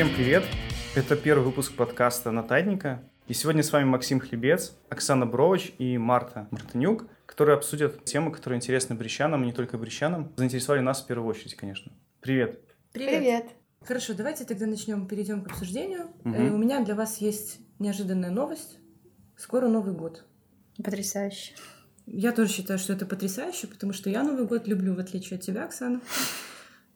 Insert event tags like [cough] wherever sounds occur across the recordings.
Всем привет! Это первый выпуск подкаста «Натадника». И сегодня с вами Максим Хлебец, Оксана Брович и Марта Мартынюк, которые обсудят темы, которые интересны брещанам, и не только брещанам. Заинтересовали нас в первую очередь, конечно. Привет! Привет. Привет. Хорошо, давайте тогда начнем, перейдем к обсуждению. Мгм. Э, У меня для вас есть неожиданная новость. Скоро Новый год. Потрясающе. Я тоже считаю, что это потрясающе, потому что я Новый год люблю, в отличие от тебя, Оксана.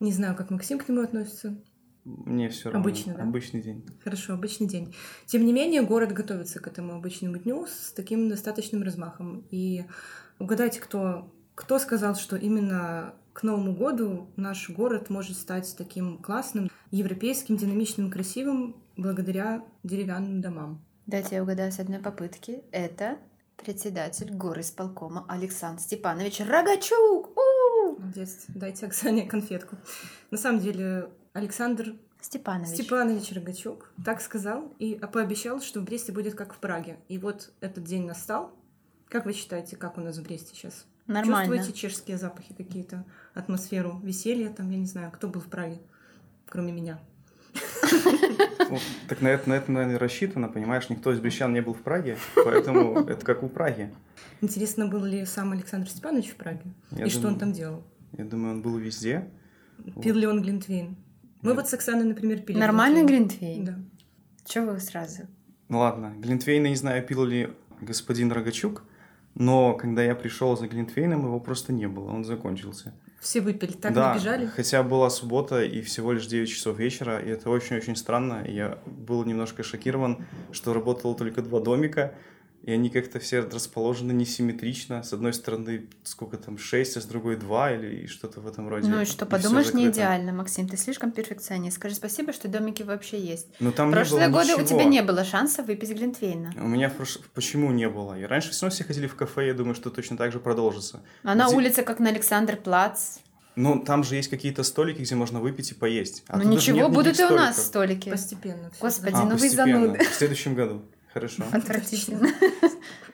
Не знаю, как Максим к нему относится. Мне все равно. Обычно, да? Обычный день. Хорошо, обычный день. Тем не менее, город готовится к этому обычному дню с таким достаточным размахом. И угадайте, кто, кто сказал, что именно к Новому году наш город может стать таким классным, европейским, динамичным, красивым благодаря деревянным домам. Дайте я угадаю с одной попытки. Это председатель горы исполкома Александр Степанович Рогачук. У! Молодец. Дайте Оксане конфетку. На самом деле, Александр Степанович. Степанович Рогачук так сказал и пообещал, что в Бресте будет как в Праге. И вот этот день настал. Как вы считаете, как у нас в Бресте сейчас? Нормально. Чувствуете чешские запахи какие-то, атмосферу веселья там, я не знаю, кто был в Праге, кроме меня. Ну, так на это, на это, наверное, рассчитано, понимаешь? Никто из брещан не был в Праге, поэтому это как у Праги. Интересно, был ли сам Александр Степанович в Праге? И что он там делал? Я думаю, он был везде. Пил ли он глинтвейн? Мы Нет. вот с Оксаной, например, пили Нормальный глинтвейн. Да. Чего вы сразу? Ну ладно, Глинтвейна не знаю, пил ли господин Рогачук, но когда я пришел за Глинтвейном, его просто не было, он закончился. Все выпили, так да, набежали. хотя была суббота и всего лишь 9 часов вечера, и это очень-очень странно. Я был немножко шокирован, что работало только два домика, и они как-то все расположены несимметрично. С одной стороны, сколько там, 6, а с другой 2 или что-то в этом роде. Ну и что, всё подумаешь, не идеально, Максим. Ты слишком перфекционист. Скажи спасибо, что домики вообще есть. Но там В не прошлые было годы у ничего. тебя не было шанса выпить Глинтвейна. У меня прош- почему не было? И раньше все равно все ходили в кафе, я думаю, что точно так же продолжится. А на Где- улице, как на Александр Плац. Ну, там же есть какие-то столики, где можно выпить и поесть. А ну ничего, будут и у нас столики. Постепенно. Господи, А, ну вы постепенно. зануды. В следующем году. Хорошо. Отвратительно.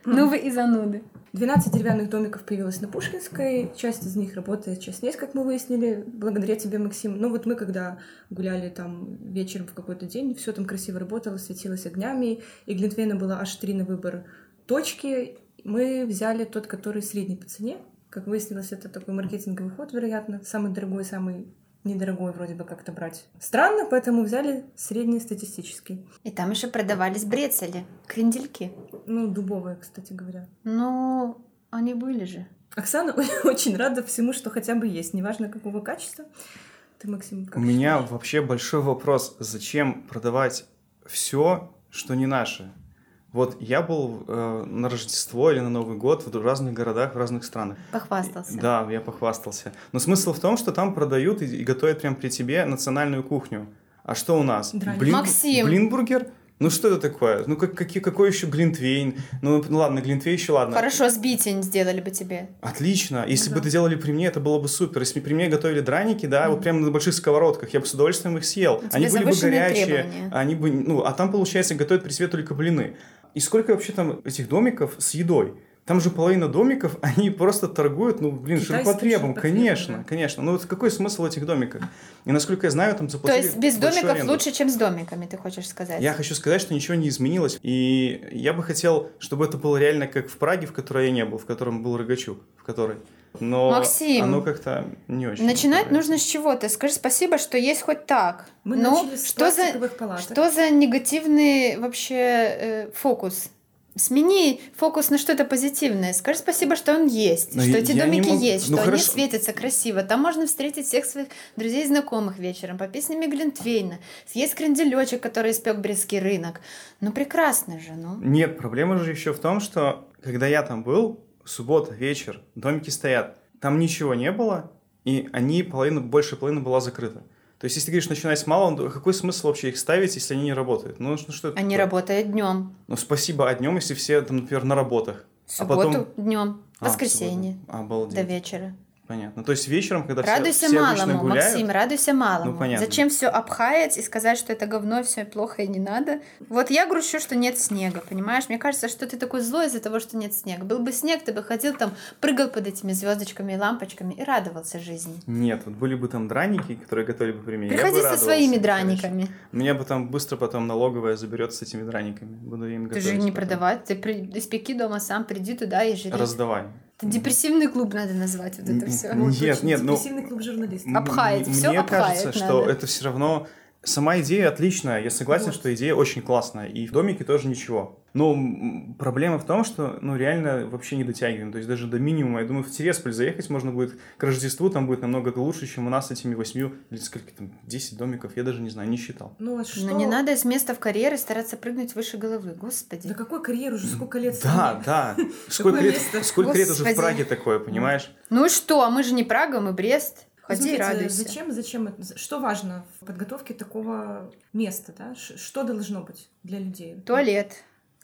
Ну вы и зануды. 12 деревянных домиков появилось на Пушкинской. Часть из них работает, часть нет, как мы выяснили, благодаря тебе, Максим. Ну вот мы, когда гуляли там вечером в какой-то день, все там красиво работало, светилось огнями, и Глинтвейна было аж три на выбор точки. Мы взяли тот, который средний по цене. Как выяснилось, это такой маркетинговый ход, вероятно. Самый дорогой, самый недорогой вроде бы как-то брать. Странно, поэтому взяли среднестатистический. И там еще продавались брецели, крендельки. Ну, дубовые, кстати говоря. Ну, они были же. Оксана [laughs] очень рада всему, что хотя бы есть, неважно какого качества. Ты, Максим, как У меня считаешь? вообще большой вопрос. Зачем продавать все, что не наше? Вот я был э, на Рождество или на Новый год в разных городах, в разных странах. Похвастался. Да, я похвастался. Но смысл в том, что там продают и, и готовят прямо при тебе национальную кухню. А что у нас? Драник. Максим! Блинбургер? Ну что это такое? Ну как, какие- какой еще глинтвейн? Ну ну ладно, глинтвейн еще ладно. Хорошо, сбитень сделали бы тебе. Отлично. Если Ну бы да. это делали при мне, это было бы супер. Если бы при мне готовили драники, да, вот прямо на больших сковородках, я бы с удовольствием их съел. Они были бы горячие, требования. они бы, ну, а там получается готовят при себе только блины. И сколько вообще там этих домиков с едой? Там же половина домиков, [laughs] они просто торгуют, ну, блин, ширпотребом, конечно, да. конечно. Ну, вот какой смысл этих домиках? И насколько я знаю, там То заплатили есть без домиков аренду. лучше, чем с домиками, ты хочешь сказать? Я хочу сказать, что ничего не изменилось. И я бы хотел, чтобы это было реально как в Праге, в которой я не был, в котором был Рогачук, в которой. Но Максим, оно как-то не очень. Начинать нравится. нужно с чего-то. Скажи спасибо, что есть хоть так. Мы ну, начали с что за, палаток. что за негативный вообще э, фокус? Смени фокус на что-то позитивное. Скажи спасибо, что он есть, Но что я- эти я домики могу- есть, ну что они хорошо. светятся красиво. Там можно встретить всех своих друзей и знакомых вечером, по песнями Глинтвейна, съесть кренделечек, который испек Брестский рынок. Ну прекрасно же, ну. Нет, проблема же еще в том, что когда я там был, суббота, вечер, домики стоят, там ничего не было, и они, половина, больше половины была закрыта. То есть, если ты говоришь, начинать с малого, то какой смысл вообще их ставить, если они не работают? Ну, ну что это Они такое? работают днем, Ну, спасибо о днем, если все, там, например, на работах. в А субботу потом- днем, А, в воскресенье субботу. Обалдеть. до вечера. Понятно. То есть вечером, когда все, Радуйся все обычно малому, гуляют, Максим, радуйся малому. Ну, понятно. Зачем все обхаять и сказать, что это говно, все плохо и не надо? Вот я грущу, что нет снега, понимаешь? Мне кажется, что ты такой злой из-за того, что нет снега. Был бы снег, ты бы ходил там, прыгал под этими звездочками и лампочками и радовался жизни. Нет, вот были бы там драники, которые готовили бы при мне. я бы Приходи со своими конечно. драниками. Меня бы там быстро потом налоговая заберет с этими драниками. Буду им Ты готовить. же не потом. продавать, ты при... испеки дома сам, приди туда и жри. Раздавай. Это депрессивный клуб надо назвать вот это все. Нет, нет, ну- Депрессивный клуб журналистов. М- всё Мне кажется, что надо. это все равно... Сама идея отличная, я согласен, Вот. что идея очень классная, и в домике тоже ничего. Но проблема в том, что, ну, реально вообще не дотягиваем, то есть даже до минимума. Я думаю, в Тересполь заехать можно будет к Рождеству, там будет намного лучше, чем у нас с этими восьмью, или сколько там, 10 домиков, я даже не знаю, не считал. Ну, а что? Но не надо с места в карьеры стараться прыгнуть выше головы, господи. Да какой карьер уже сколько лет? Да, да. [laughs] Сколько лет, место? сколько лет уже в. Праге такое, понимаешь? Ну и что, а мы же не Прага, мы Брест. Ходи и радуйся. Зачем, зачем это? Что важно в подготовке такого места, да? Что должно быть для людей? Туалет,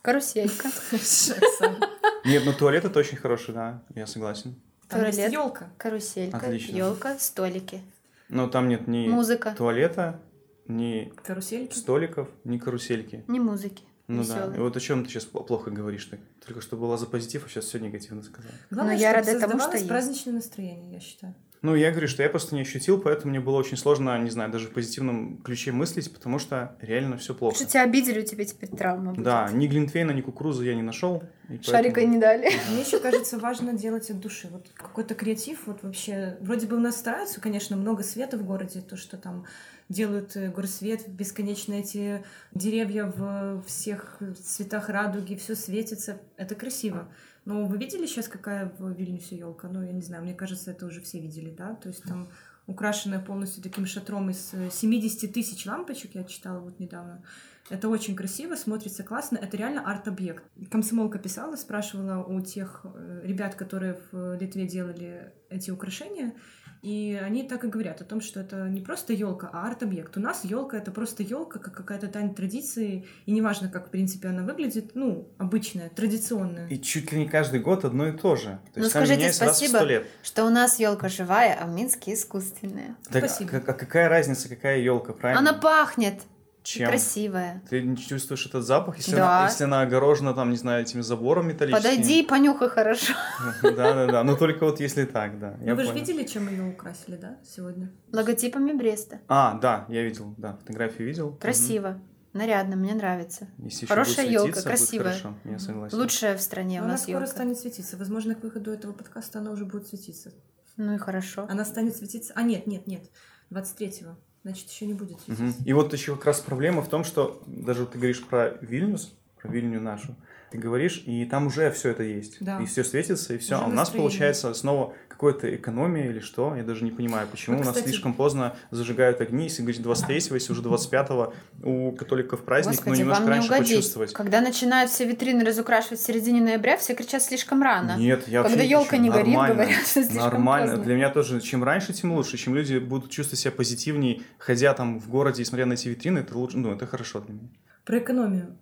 каруселька. [laughs] Нет, ну туалет это очень хороший, да, я согласен. Туалет. елка. Каруселька, елка, столики, Но там нет ни музыка, туалета, ни Карусельки. столиков, ни карусельки. не музыки. Ну да. весёлой. И вот о чем ты сейчас плохо говоришь так? Только что была за позитив, а сейчас все негативно сказал. Главное, Но я чтобы рада тому, что есть. праздничное настроение, я считаю. Ну, я говорю, что я просто не ощутил, поэтому мне было очень сложно, не знаю, даже в позитивном ключе мыслить, потому что реально все плохо. Что тебя обидели, у тебя теперь травма будет. Да, ни Глинтвейна, ни кукурузы я не нашел. Шарика поэтому- не дали. Мне еще кажется важно делать от души. Вот какой-то креатив, вот вообще, вроде бы у нас стараются, конечно, много света в городе, то, что там делают э, горсвет, бесконечно эти деревья в всех цветах радуги, все светится, это красиво. Но вы видели сейчас, какая в Вильнюсе елка? Ну, я не знаю, мне кажется, это уже все видели, да? То есть там украшенная полностью таким шатром из э, 70 тысяч лампочек, я читала вот недавно. Это очень красиво, смотрится классно. Это реально арт-объект. Комсомолка писала, спрашивала у тех э, ребят, которые в Литве делали эти украшения, и они так и говорят о том, что это не просто елка, а арт-объект. У нас елка это просто елка, как какая-то тайна традиции, и неважно, как в принципе она выглядит, ну, обычная, традиционная. И чуть ли не каждый год одно и то же. То Ну, скажите меняется раз в спасибо. сто лет. Что у нас елка живая, а в Минске искусственная. Так, Спасибо. а- а какая разница, какая елка, правильно? Она пахнет. И Чем? Красивая. Ты не чувствуешь этот запах, если, Да. она, если она огорожена, там, не знаю, этими забором металлическим? Подойди и понюхай хорошо. Да-да-да, но только вот если так, да. Ну, вы же видели, чем ее украсили, да, сегодня? Логотипами Бреста. А, да, я видел, да, фотографию видел. Красиво. Нарядно, мне нравится. Если Хорошая будет красивая. хорошо, я согласен. Лучшая в стране у Она нас скоро елка. станет светиться. Возможно, к выходу этого подкаста она уже будет светиться. Ну и хорошо. Она станет светиться... А, нет, нет, нет. 23-го. Значит, еще не будет. Мгм. И вот еще как раз проблема в том, что даже ты говоришь про Вильнюс, про Вильню нашу, ты говоришь, и там уже все это есть. Да. И все светится, и все. Уже А у нас настроение. получается снова какая-то экономия или что? Я даже не понимаю, почему Ну, у нас кстати- слишком поздно зажигают огни, если говорить 23-го, если уже 25-го у католиков праздник, Господи, но немножко вам не раньше угодить. почувствовать. Когда начинают все витрины разукрашивать в середине ноября, все кричат слишком рано. Нет, я Когда елка не горит, нормально, говорят, что слишком Нормально. поздно. Для меня тоже, чем раньше, тем лучше. Чем люди будут чувствовать себя позитивнее, ходя там в городе и смотря на эти витрины, это лучше, ну, это хорошо для меня. Про экономию.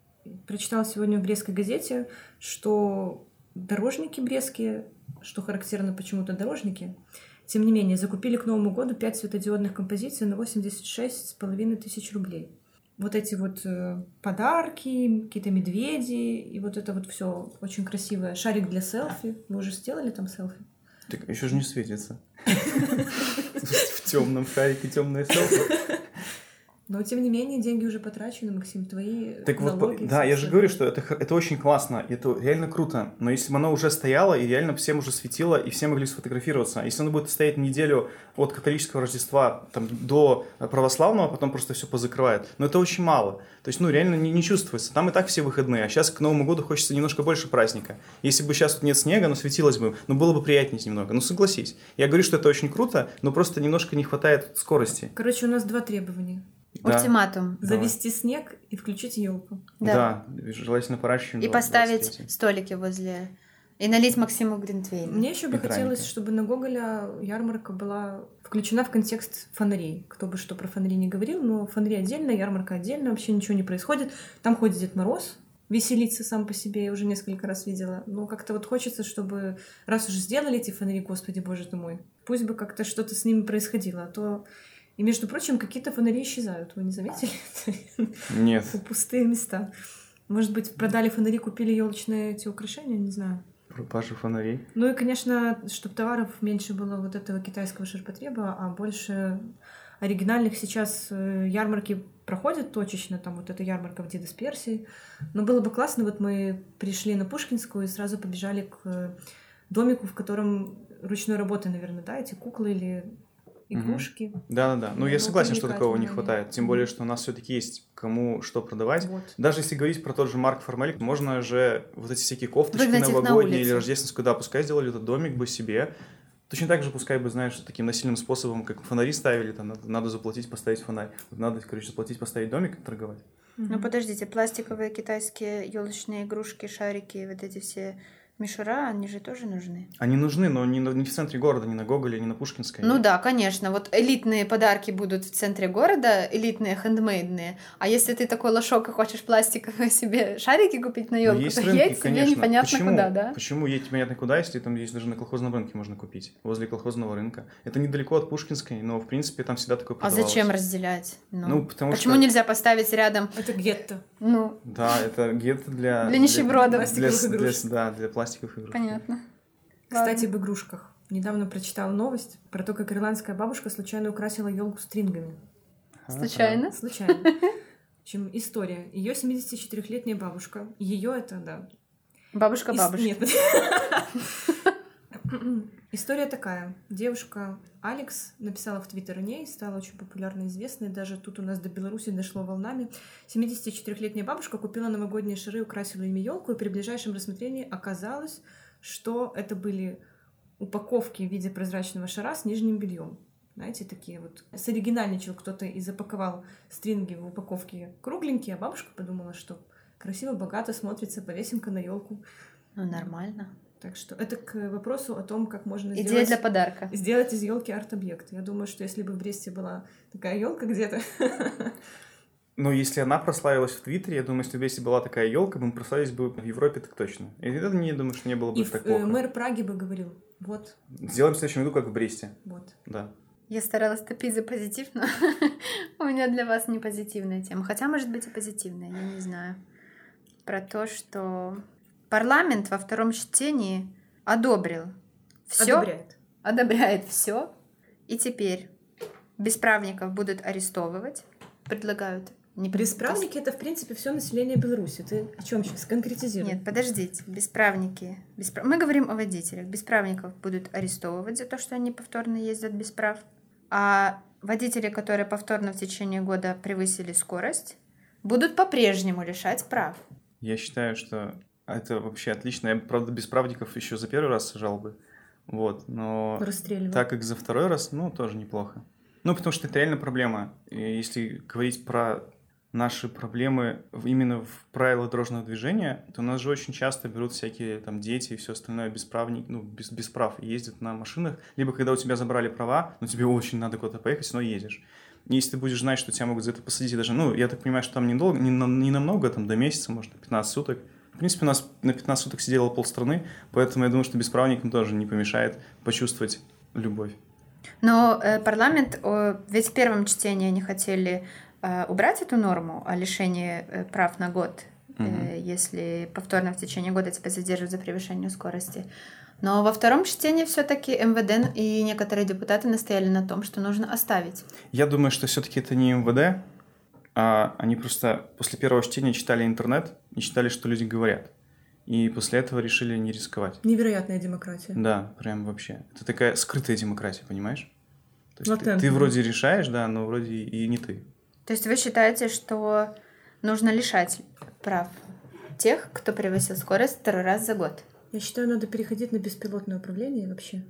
Прочитала сегодня в Брестской газете, что дорожники брестские, что характерно почему-то дорожники, тем не менее, закупили к Новому году 5 светодиодных композиций на 86,5 тысяч рублей. Вот эти вот э, подарки, какие-то медведи, и вот это вот все очень красивое. Шарик для селфи. Вы уже сделали там селфи? Так еще же не светится. [laughs] В темном шарике темное селфи. Но, тем не менее, деньги уже потрачены, Максим, твои Так вот, налоги, да, я же говорю, что это, это очень классно, это реально круто. Но если бы оно уже стояло, и реально всем уже светило, и все могли сфотографироваться, а если оно будет стоять неделю от католического Рождества там, до православного, а потом просто все позакрывает, но это очень мало. То есть, ну, реально не, не чувствуется. Там и так все выходные, а сейчас к Новому году хочется немножко больше праздника. Если бы сейчас тут нет снега, но светилось бы, ну, было бы приятнее немного. Ну, согласись. Я говорю, что это очень круто, но просто немножко не хватает скорости. Короче, у нас два требования. Да. Ультиматум. Давай. Завести снег и включить елку. Да. Да, желательно чем И поставить 23. столики возле... И налить Максиму Гринтвейна. Мне еще бы хотелось, чтобы на Гоголя ярмарка была включена в контекст фонарей. Кто бы что про фонари не говорил, но фонари отдельно, ярмарка отдельно, вообще ничего не происходит. Там ходит Дед Мороз веселиться сам по себе, я уже несколько раз видела. Но как-то вот хочется, чтобы раз уже сделали эти фонари, господи боже ты мой, пусть бы как-то что-то с ними происходило, а то... И, между прочим, какие-то фонари исчезают, вы не заметили? [laughs] Нет. Пустые места. Может быть, продали фонари, купили елочные эти украшения, не знаю. Пропажа фонарей. Ну и, конечно, чтобы товаров меньше было вот этого китайского ширпотреба, а больше оригинальных сейчас э, ярмарки проходят точечно, там вот эта ярмарка в Дидас Персии. Но было бы классно, вот мы пришли на Пушкинскую и сразу побежали к домику, в котором ручной работы, наверное, да, эти куклы или игрушки. Да-да-да. Ну, я Ну, согласен, что такого не хватает. Тем более, что у нас все-таки есть кому что продавать. Вот. Даже если говорить про тот же Марк Формелик, можно же вот эти всякие кофточки Выгнать их на новогодние или рождественскую, да, пускай сделали этот домик бы себе. Точно так же, пускай бы, знаешь, таким насильным способом, как фонари ставили, там надо, надо заплатить, поставить фонарь. Вот надо, короче, заплатить, поставить домик и торговать. Ну подождите, пластиковые китайские елочные игрушки, шарики, вот эти все мишура, они же тоже нужны. Они нужны, но не, на- не в центре города, не на Гоголе, не на Пушкинской. Ну да, конечно. Вот элитные подарки будут в центре города, элитные, хендмейдные. А если ты такой лошок и хочешь пластиковые себе шарики купить на елку, есть то рынки, едь себе непонятно почему, куда, да? Почему едь непонятно куда, если там есть даже на колхозном рынке можно купить, возле колхозного рынка. Это недалеко от Пушкинской, но, в принципе, там всегда такое А зачем разделять? Ну, Ну, потому почему что... нельзя поставить рядом, Это гетто. ну, Да, это гетто для... Для нищебродов. Для, Пластиковых для- игрушек. да, для пластиковых игрушек. понятно. Кстати, Ладно. об игрушках. Недавно прочитала новость про то, как ирландская бабушка случайно украсила елку стрингами. Случайно? Случайно. [laughs] В общем, история. Ее 74-летняя бабушка. Ее это, да. Бабушка бабушка. Нет. [laughs] История такая. Девушка Алекс написала в Твиттер о ней, стала очень популярной и известной. Даже тут у нас до Беларуси дошло волнами. 74-летняя бабушка купила новогодние шары, украсила ими елку, и при ближайшем рассмотрении оказалось, что это были упаковки в виде прозрачного шара с нижним бельем. Знаете, такие вот. Соригинальничал кто-то и запаковал стринги в упаковке кругленькие, а бабушка подумала, что красиво, богато смотрится, повесим-ка на елку. Ну, нормально. Так что это к вопросу о том, как можно Идея сделать, для подарка. сделать из елки арт-объект. Я думаю, что если бы в Бресте была такая елка где-то, [laughs] Но если она прославилась в Твиттере, я думаю, если бы если была такая елка, мы прославились бы в Европе так точно. И это не думаю, что не было бы и так э, плохо. мэр Праги бы говорил, вот, Сделаем в следующем году, как в Бресте. вот. Да. Я старалась топить за позитив, но [laughs] у меня для вас не позитивная тема. Хотя, может быть, и позитивная, я не знаю. Про то, что парламент во втором чтении одобрил все, Одобряет. одобряет все, и теперь бесправников будут арестовывать, предлагают. Не Бесправники — это, в принципе, все население Беларуси. Ты о чем сейчас? Конкретизируй. Нет, подождите, бесправники. беспра- Мы говорим о водителях. Бесправников будут арестовывать за то, что они повторно ездят без прав. А водители, которые повторно в течение года превысили скорость, будут по-прежнему лишать прав. Я считаю, что это вообще отлично. Я, правда, без правдиков еще за первый раз сажал бы. Вот, но так как за второй раз, ну, тоже неплохо. Ну, потому что это реально проблема. И если говорить про наши проблемы именно в правилах дорожного движения, то у нас же очень часто берут всякие там дети и все остальное без прав, ну, без, без прав ездят на машинах. Либо когда у тебя забрали права, но тебе очень надо куда-то поехать, но едешь. И если ты будешь знать, что тебя могут за это посадить даже, ну, я так понимаю, что там недолго, не, на- не намного, там до месяца, может, 15 суток. В принципе, у нас на 15 суток сидело полстраны, поэтому я думаю, что бесправникам тоже не помешает почувствовать любовь. Но э, парламент, э, ведь в первом чтении они хотели э, убрать эту норму о лишении э, прав на год, э, Мгм. если повторно в течение года тебя задерживают за превышение скорости. Но во втором чтении все-таки МВД и некоторые депутаты настояли на том, что нужно оставить. Я думаю, что все-таки это не МВД, а они просто после первого чтения читали интернет и читали, что люди говорят. И после этого решили не рисковать. Невероятная демократия. Да, прям вообще. Это такая скрытая демократия, понимаешь? То есть ты, ты вроде решаешь, да, но вроде и не ты. То есть вы считаете, что нужно лишать прав тех, кто превысил скорость второй раз за год? Я считаю, надо переходить на беспилотное управление вообще.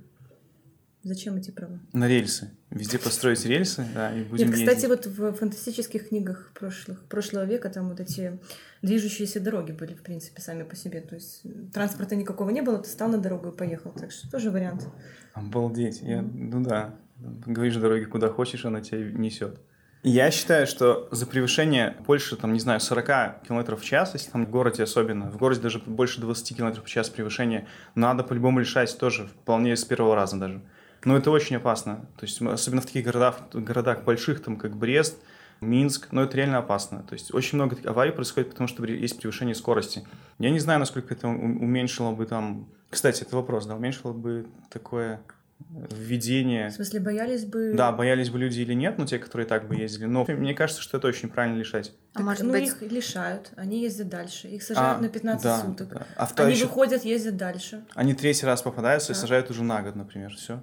Зачем эти права? На рельсы. Везде построить рельсы, да, и будем Нет, кстати, ездить. вот в фантастических книгах прошлых, прошлого века там вот эти движущиеся дороги были, в принципе, сами по себе. То есть транспорта никакого не было, ты стал на дорогу и поехал. Так что тоже вариант. Обалдеть. Я, ну да. Говоришь дороги куда хочешь, она тебя несет. Я считаю, что за превышение больше, там, не знаю, 40 км в час, если там в городе особенно, в городе даже больше 20 км в час превышения, надо по-любому решать тоже, вполне с первого раза даже. Но это очень опасно. То есть, особенно в таких городах, городах больших, там, как Брест, Минск, но это реально опасно. То есть очень много аварий происходит, потому что есть превышение скорости. Я не знаю, насколько это уменьшило бы там... Кстати, это вопрос, да, уменьшило бы такое введение... В смысле, боялись бы... Да, боялись бы люди или нет, но те, которые так бы ездили. Но мне кажется, что это очень правильно лишать. А так, может ну, быть... их лишают, они ездят дальше. Их сажают а, на 15 да, суток. Да. А они еще... выходят, ездят дальше. Они третий раз попадаются да. и сажают уже на год, например, все.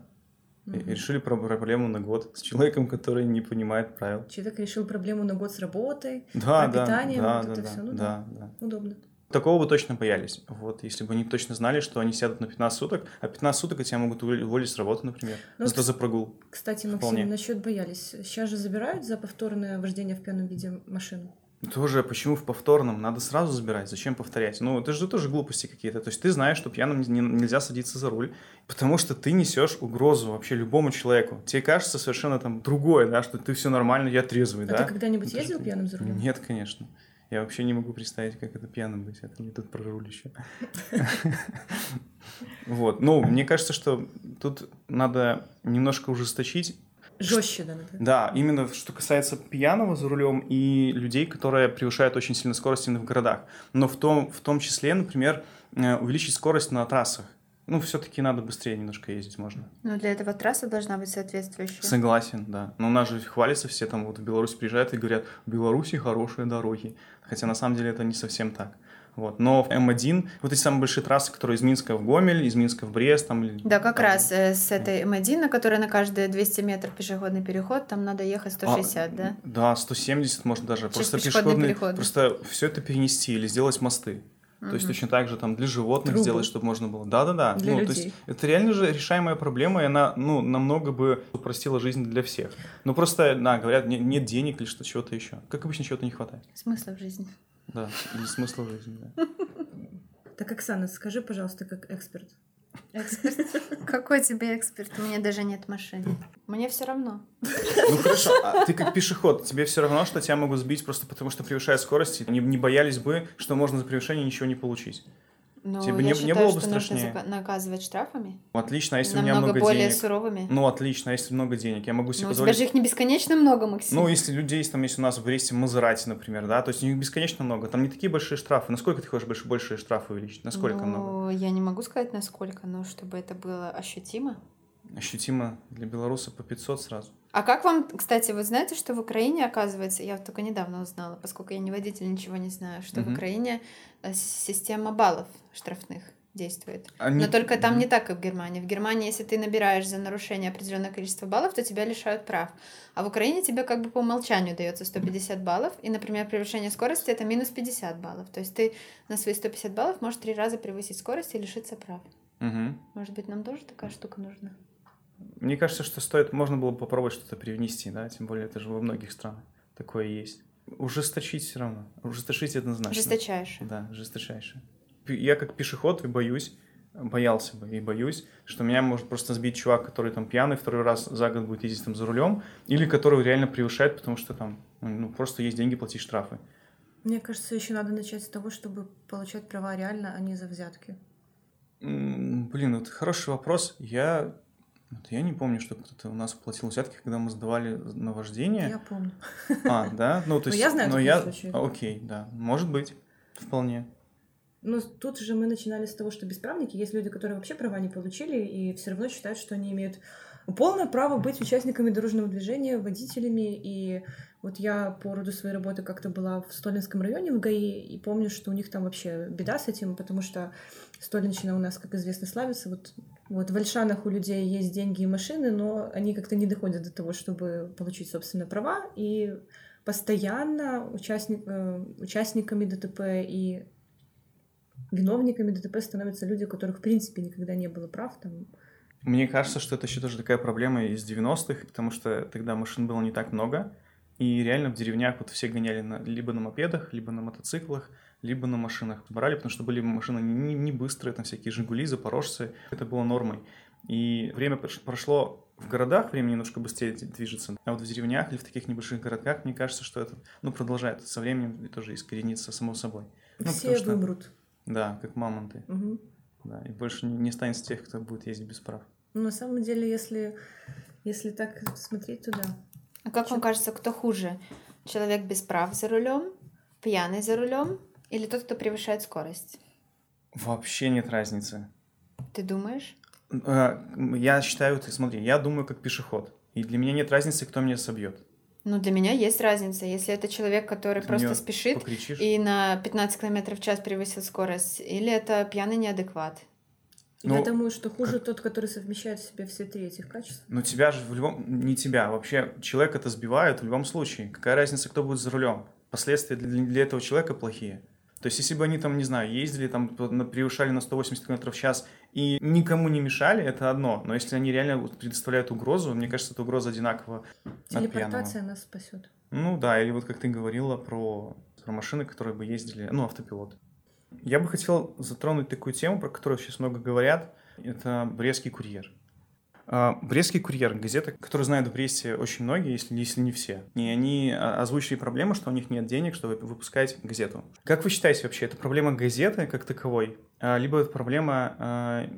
И решили проблему на год с человеком, который не понимает правил. Человек решил проблему на год с работой, да, пропитанием, да, вот да, это да, все. Ну да, да, да. Удобно. Такого бы точно боялись. Вот, если бы они точно знали, что они сядут на 15 суток, а 15 суток тебя могут уволить с работы, например, ну, зато за прогул. Кстати, Максим, Вполне. насчет боялись. Сейчас же забирают за повторное вождение в пьяном виде машину. Тоже почему в повторном? Надо сразу забирать. Зачем повторять? Ну, это же тоже глупости какие-то. То есть ты знаешь, что пьяным не, нельзя садиться за руль, потому что ты несешь угрозу вообще любому человеку. Тебе кажется совершенно там другое, да, что ты все нормально, я трезвый, а да? ты когда-нибудь ну, ездил ты... пьяным за рулем? Нет, конечно. Я вообще не могу представить, как это пьяным быть. Это не тут про руль еще. [laughs] Вот. Ну, мне кажется, что тут надо немножко ужесточить Жестче, да, например. Да, именно что касается пьяного за рулем и людей, которые превышают очень сильно скорость именно в городах. Но в том, в том числе, например, э, увеличить скорость на трассах. Ну, все-таки надо быстрее немножко ездить можно. Но для этого трасса должна быть соответствующая. Согласен, да. Но у нас же хвалятся все, там вот в Беларусь приезжают и говорят, в Беларуси хорошие дороги. Хотя на самом деле это не совсем так. Вот. Но М1, вот эти самые большие трассы, которые из Минска в Гомель, из Минска в Брест. Там, да, как там, раз э, с этой М1, на которой на каждые 200 метров пешеходный переход, там надо ехать 160, а, да? Да, 170 может даже. Через просто пешеходный, переход. Просто все это перенести или сделать мосты. То есть точно так же там для животных Трубы. сделать, чтобы можно было. Да, да, да. Для ну, людей. То есть это реально же решаемая проблема, и она ну, намного бы упростила жизнь для всех. Ну просто, да, говорят, нет, нет денег или что чего-то еще. Как обычно, чего-то не хватает. Смысла в жизни. Да, или жизни, да. Так, Оксана, скажи, пожалуйста, как эксперт. Эксперт? Какой тебе эксперт? У меня даже нет машины. Мне все равно. Ну хорошо, а ты как пешеход, тебе все равно, что тебя могут сбить просто потому, что превышает скорость, не, не боялись бы, что можно за превышение ничего не получить. Ну, Тебе я не, считаю, не было бы что страшнее? нужно наказывать штрафами. Отлично, а если Намного у меня много более денег? суровыми. Ну, отлично, а если много денег, я могу себе ну, позволить... у тебя же их не бесконечно много, Максим. Ну, если людей, там, если у нас в Бресте Мазерати, например, да, то есть у них бесконечно много, там не такие большие штрафы. Насколько ты хочешь больше, большие штрафы увеличить? Насколько ну, много? я не могу сказать, насколько, но чтобы это было ощутимо. Ощутимо для белоруса по 500 сразу. А как вам, кстати, вы знаете, что в Украине, оказывается, я только недавно узнала, поскольку я не водитель, ничего не знаю, что угу. в Украине э, система баллов штрафных действует. Они... Но только там не так, как в Германии. В Германии, если ты набираешь за нарушение определенное количество баллов, то тебя лишают прав. А в Украине тебе как бы по умолчанию дается 150 баллов, и, например, превышение скорости это минус 50 баллов. То есть ты на свои 150 баллов можешь три раза превысить скорость и лишиться прав. Угу. Может быть, нам тоже такая штука нужна? Мне кажется, что стоит, можно было бы попробовать что-то привнести, да, тем более это же во многих странах такое есть. Ужесточить все равно. Ужесточить однозначно. Жесточайше. Да, жесточайше я как пешеход и боюсь, боялся бы и боюсь, что меня может просто сбить чувак, который там пьяный второй раз за год будет ездить там за рулем, или который реально превышает, потому что там ну, просто есть деньги платить штрафы. Мне кажется, еще надо начать с того, чтобы получать права реально, а не за взятки. Блин, вот хороший вопрос. Я я не помню, что кто-то у нас платил взятки, когда мы сдавали на вождение. Я помню. А, да? Ну, то есть... Но я знаю но я... Окей, да. Может быть. Вполне. Но тут же мы начинали с того, что бесправники есть люди, которые вообще права не получили и все равно считают, что они имеют полное право быть участниками дорожного движения, водителями. И вот я по роду своей работы как-то была в Столинском районе в ГАИ и помню, что у них там вообще беда с этим, потому что Столинщина у нас, как известно, славится. Вот, вот в Альшанах у людей есть деньги и машины, но они как-то не доходят до того, чтобы получить, собственно, права. И постоянно участник, э, участниками ДТП и виновниками ДТП становятся люди, у которых, в принципе, никогда не было прав. Там. Мне кажется, что это еще тоже такая проблема из 90-х, потому что тогда машин было не так много, и реально в деревнях вот все гоняли на, либо на мопедах, либо на мотоциклах, либо на машинах брали, потому что были машины не, не быстрые, там всякие «Жигули», «Запорожцы», это было нормой. И время прошло В городах время немножко быстрее движется, а вот в деревнях или в таких небольших городках, мне кажется, что это, ну, продолжает со временем тоже искорениться само собой. Ну, Все что, вымрут. Да, как мамонты. Угу. Да, и больше не, не останется тех, кто будет ездить без прав. Ну, на самом деле, если, если так смотреть, то да. А как Чем? вам кажется, кто хуже? Человек без прав за рулем, пьяный за рулем или тот, кто превышает скорость? Вообще нет разницы. Ты думаешь? А, я считаю, ты смотри, я думаю как пешеход. И для меня нет разницы, кто меня собьет. Ну, для меня есть разница. Если это человек, который ты просто спешит покричишь? и на 15 км в час превысил скорость, или это пьяный неадекват. Ну, я думаю, что хуже как... тот, который совмещает в себе все три этих качества. Но тебя же в любом... Не тебя, вообще человек это сбивает в любом случае. Какая разница, кто будет за рулем? Последствия для, для этого человека плохие. То есть, если бы они там, не знаю, ездили, там, превышали на 180 км в час и никому не мешали, это одно. Но если они реально предоставляют угрозу, мне кажется, эта угроза одинаково Телепортация нас спасет. Ну да, или вот как ты говорила про, про машины, которые бы ездили, ну, автопилот. Я бы хотел затронуть такую тему, про которую сейчас много говорят. Это Брестский курьер. А, Брестский курьер, газета, которую знают в Бресте очень многие, если, если не все. И они а, озвучили проблему, что у них нет денег, чтобы выпускать газету. Как вы считаете вообще, это проблема газеты как таковой? А, либо это проблема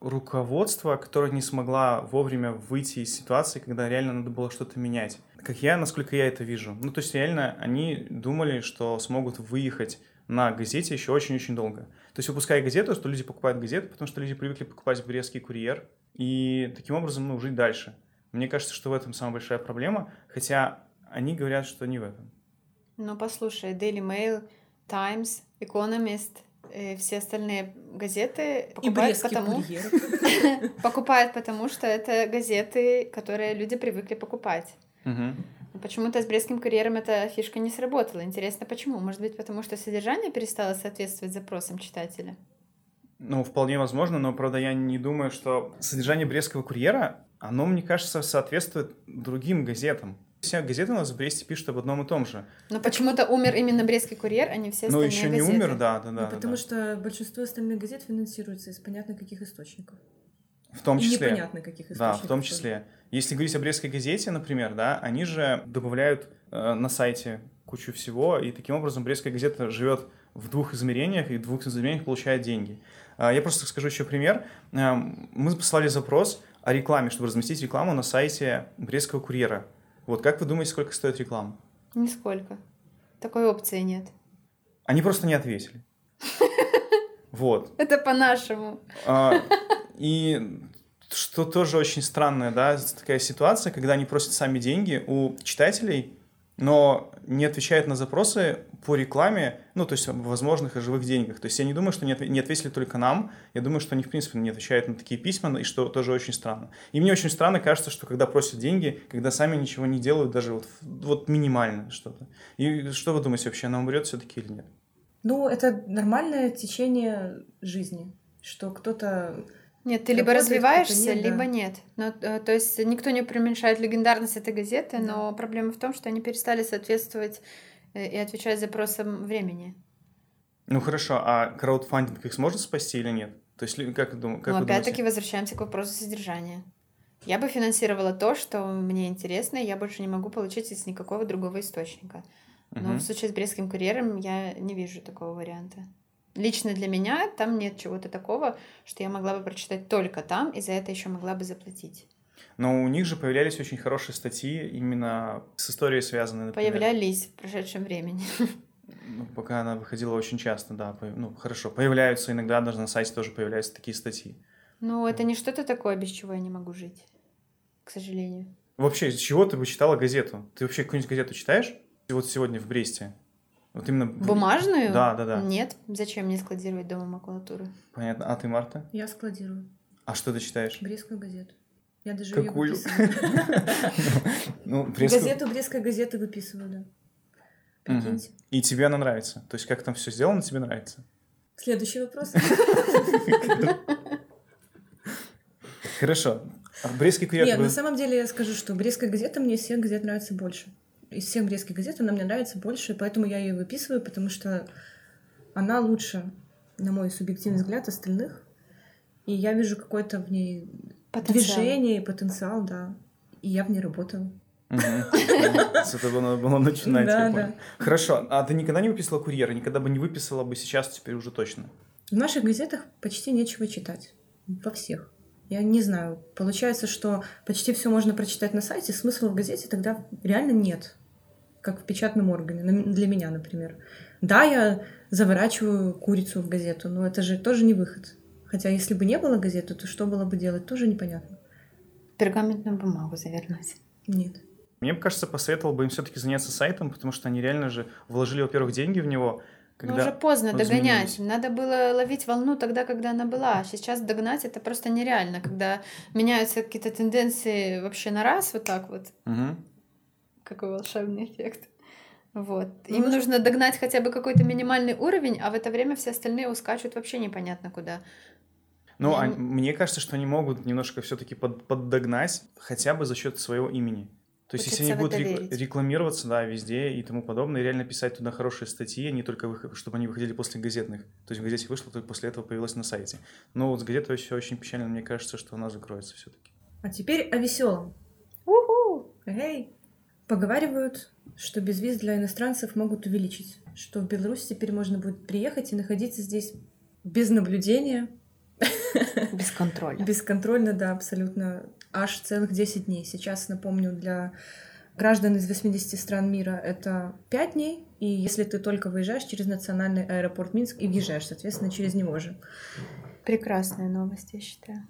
руководства, которое не смогла вовремя выйти из ситуации, когда реально надо было что-то менять? Как я, насколько я это вижу. Ну, то есть реально они думали, что смогут выехать на газете еще очень-очень долго. То есть выпуская газету, что люди покупают газету, потому что люди привыкли покупать Брестский курьер, и таким образом ну, жить дальше. Мне кажется, что в этом самая большая проблема, хотя они говорят, что не в этом. Ну, послушай, Daily Mail, Times, Economist, и все остальные газеты покупают потому... [laughs] покупают потому, что это газеты, которые люди привыкли покупать. Угу. Почему-то с Брестским курьером эта фишка не сработала. Интересно, почему? Может быть, потому что содержание перестало соответствовать запросам читателя? Ну, вполне возможно, но, правда, я не думаю, что содержание Брестского курьера, оно, мне кажется, соответствует другим газетам. Все газеты у нас в Бресте пишут об одном и том же. Но почему-то умер именно Брестский курьер, а не все ну, остальные газеты. Ну, еще не умер, да, да, да. Ну, потому да. что большинство остальных газет финансируется из понятно каких источников. В том числе. И непонятно каких источников. Да, в том числе. Если говорить о Брестской газете, например, да, они же добавляют э, на сайте кучу всего, и таким образом Брестская газета живет в двух измерениях, и в двух измерениях получает деньги. А, я просто скажу еще пример. А, мы послали запрос о рекламе, чтобы разместить рекламу на сайте Брестского курьера. Вот как вы думаете, сколько стоит реклама? Нисколько. Такой опции нет. Они просто не ответили. [laughs] Вот. Это по-нашему. А, [laughs] и что тоже очень странная, да, такая ситуация, когда они просят сами деньги у читателей, но не отвечают на запросы по рекламе, ну, то есть об возможных и живых деньгах. То есть я не думаю, что не, не ответили только нам, я думаю, что они, в принципе, не отвечают на такие письма, и что тоже очень странно. И мне очень странно кажется, что когда просят деньги, когда сами ничего не делают, даже вот, вот минимально что-то. И что вы думаете вообще, она умрет все-таки или нет? Ну, это нормальное течение жизни, что кто-то нет, ты либо развиваешься, нет, либо да. нет. Но, э, то есть никто не преуменьшает легендарность этой газеты, да. но проблема в том, что они перестали соответствовать э, и отвечать запросам времени. Ну хорошо, а краудфандинг их сможет спасти или нет? То есть как, дум, как ну, опять-таки возвращаемся к вопросу содержания. Я бы финансировала то, что мне интересно, и я больше не могу получить из никакого другого источника. Но угу. в случае с Брестским курьером я не вижу такого варианта. Лично для меня там нет чего-то такого, что я могла бы прочитать только там, и за это еще могла бы заплатить. Но у них же появлялись очень хорошие статьи именно с историей связанные. Например. Появлялись в прошедшем времени. Ну, пока она выходила очень часто, да. Ну, хорошо. Появляются иногда, даже на сайте тоже появляются такие статьи. Ну, это не что-то такое, без чего я не могу жить. К сожалению. Вообще, с чего ты бы читала газету? Ты вообще какую-нибудь газету читаешь? Вот сегодня в Бресте. Вот именно... Бумажную? Да, да, да. Нет. Зачем мне складировать дома макулатуру? Понятно. А ты, Марта? Я складирую. А что ты читаешь? Брестскую газету. Я даже Какую? [laughs] ну, Газету Брестской газеты выписываю, да. Прикиньте. И тебе она нравится? То есть как там все сделано, тебе нравится? Следующий вопрос. Хорошо. А Брестский курьер... Нет, на самом деле я скажу, что Брестская газета мне всех газет нравится больше из всех брестских газет она мне нравится больше, поэтому я ее выписываю, потому что она лучше, на мой субъективный взгляд, остальных. И я вижу какой-то в ней Потенциал. движение и потенциал, да. И я в ней работала. Мгм. С этого надо было начинать. я Да, понял. да. Хорошо, а ты никогда не выписала курьера? Никогда бы не выписала бы сейчас, теперь уже точно? В наших газетах почти нечего читать. Во всех. Я не знаю. Получается, что почти все можно прочитать на сайте, смысла в газете тогда реально нет. Как в печатном органе. Для меня, например. Да, я заворачиваю курицу в газету, но это же тоже не выход. Хотя если бы не было газеты, то что было бы делать, тоже непонятно. Пергаментную бумагу завернуть. Нет. Мне бы кажется, посоветовал бы им все-таки заняться сайтом, потому что они реально же вложили, во-первых, деньги в него. Когда Но уже поздно догонять. Надо было ловить волну тогда, когда она была. А Сейчас догнать это просто нереально, когда меняются какие-то тенденции вообще на раз, вот так вот. Мгм. Какой волшебный эффект. Вот. Ну, Им может- нужно догнать хотя бы какой-то минимальный уровень, а в это время все остальные ускачут вообще непонятно куда. Ну, Я а не- мне кажется, что они могут немножко все-таки поддогнать хотя бы за счет своего имени. То есть, если они будут верить. рекламироваться, да, везде и тому подобное, и реально писать туда хорошие статьи, не только выход- чтобы они выходили после газетных. То есть в газете вышло, только после этого появилось на сайте. Но вот с газетой все очень печально, мне кажется, что она закроется все-таки. А теперь о веселом. Уху! Эй! Поговаривают, что без виз для иностранцев могут увеличить, что в Беларусь теперь можно будет приехать и находиться здесь без наблюдения, [laughs] Без контроля. бесконтрольно, да, абсолютно, аж целых 10 дней. Сейчас, напомню, для граждан из 80 стран мира это 5 дней, и если ты только выезжаешь через национальный аэропорт Минск и въезжаешь, соответственно, через него же. Прекрасная новость, я считаю.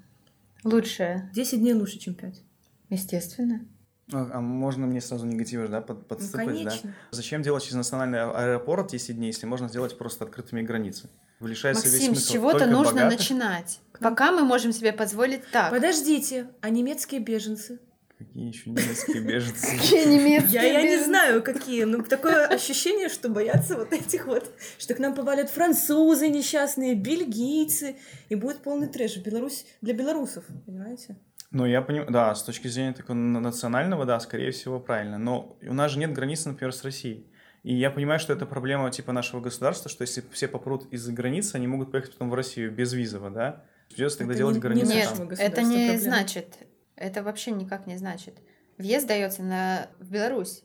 Лучшая, 10 дней лучше, чем 5. естественно. А, а можно мне сразу негативы, да, под, Ну, подсыпать, да? конечно. Зачем делать через национальный а- аэропорт 10 дней, если можно сделать просто открытыми границы? Лишается весь Максим, с смысл. чего-то Только нужно богатых- начинать. Пока мы можем себе позволить так. Подождите, а немецкие беженцы? Какие еще немецкие беженцы? Какие немецкие Я, я не знаю, какие. Ну, такое ощущение, что боятся вот этих вот, что к нам повалят французы несчастные, бельгийцы, и будет полный трэш. Беларусь для белорусов, понимаете? Ну, я понимаю, да, с точки зрения такого на- национального, да, скорее всего, правильно. Но у нас же нет границы, например, с Россией. И я понимаю, что это проблема типа нашего государства, что если все попрут из-за границы, они могут поехать потом в Россию безвизово, да? Придется тогда Это делать не- не границу Нет, там. это не проблема. значит. Это вообще никак не значит. Въезд дается на... в Беларусь.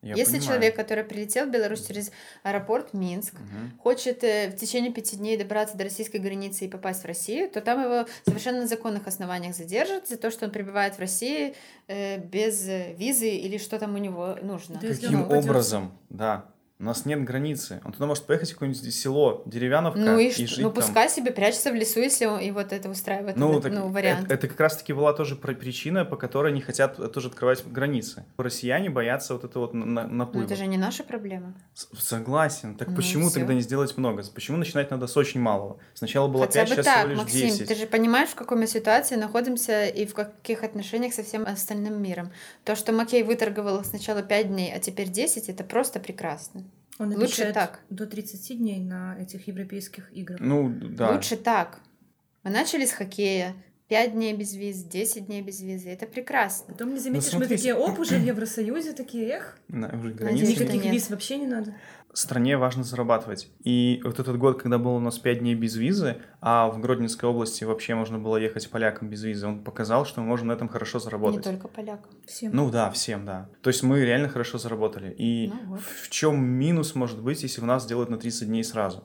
Я Если понимаю. человек, который прилетел в Беларусь через аэропорт Минск, Мгм. хочет э, в течение пяти дней добраться до российской границы и попасть в Россию, то там его совершенно на законных основаниях задержат за то, что он пребывает в России э, без э, визы или что там у него нужно. Да Каким образом, да. У нас нет границы. Он туда может поехать в какое-нибудь село, деревяновка, Ну и, и жить ну там. пускай себе прячется в лесу, если он, и вот это устраивает Ну, этот, так ну, это- вариант. Это, как раз-таки была тоже причина, по которой не хотят э, тоже открывать границы. Россияне боятся вот этого вот на- на- Но наплыва. это же не наша проблема. С- Согласен. Так Ну, почему всё. тогда не сделать много? Почему начинать надо с очень малого? Сначала было Хотя 5, бы сейчас так, всего лишь Максим, 10. ты же понимаешь, в какой мы ситуации находимся и в каких отношениях со всем остальным миром. То, что Макей выторговал сначала 5 дней, а теперь 10, это просто прекрасно. Он Лучше так. до 30 дней на этих европейских играх. Ну, да. Лучше так. Мы начали с хоккея. 5 дней без виз, 10 дней без визы. Это прекрасно. Потом не заметишь, мы смотри, такие, оп, уже в Евросоюзе, такие, эх, На- уже границы никаких нет. виз вообще не надо. Стране важно зарабатывать. И вот этот год, когда был у нас 5 дней без визы, а в Гродненской области вообще можно было ехать полякам без визы, он показал, что мы можем на этом хорошо Не заработать. только полякам. Всем. Ну да, всем, да. То есть мы реально хорошо заработали. И Ну вот. в чем минус может быть, если у нас делают на 30 дней сразу?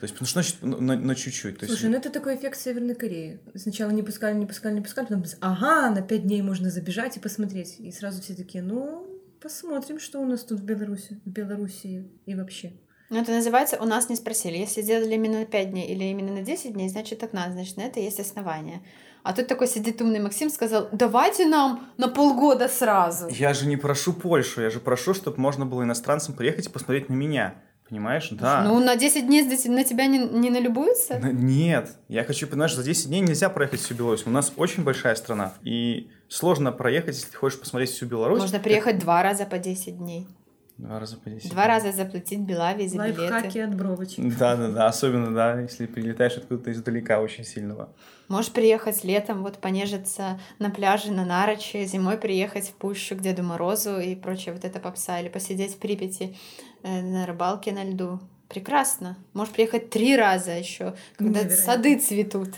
То есть, ну что значит на, на- на чуть-чуть? То есть, Слушай, ну это такой эффект Северной Кореи. Сначала не пускали, не пускали, не пускали, потом, ага, на пять дней можно забежать и посмотреть. И сразу все такие, ну, посмотрим, что у нас тут в Беларуси, в Белоруссии и вообще. Ну, это называется «у нас не спросили». Если сделали именно на 5 дней или именно на 10 дней, значит, так надо, значит, на это есть основания. А тут такой сидит умный Максим, сказал, давайте нам на полгода сразу. Я же не прошу Польшу, я же прошу, чтобы можно было иностранцам приехать и посмотреть на меня. Понимаешь? Да. Ну, на 10 дней на- на тебя не, не налюбуются? Н- Нет, я хочу, понимаешь, за 10 дней нельзя проехать всю Беларусь. У нас очень большая страна, и сложно проехать, если ты хочешь посмотреть всю Беларусь. Можно приехать два раза по 10 дней. Два раза по 10 Два раза заплатить Белавии за Лайфхаки билеты. от бровочек. Да, да, да, особенно, да, если прилетаешь откуда-то издалека очень сильного. Можешь приехать летом, вот понежиться на пляже, на Нарочи, зимой приехать в Пущу к Деду Морозу и прочее вот это попса, или посидеть в Припяти э, на рыбалке на льду. Прекрасно. Можешь приехать три раза еще, когда Невероятно. сады цветут.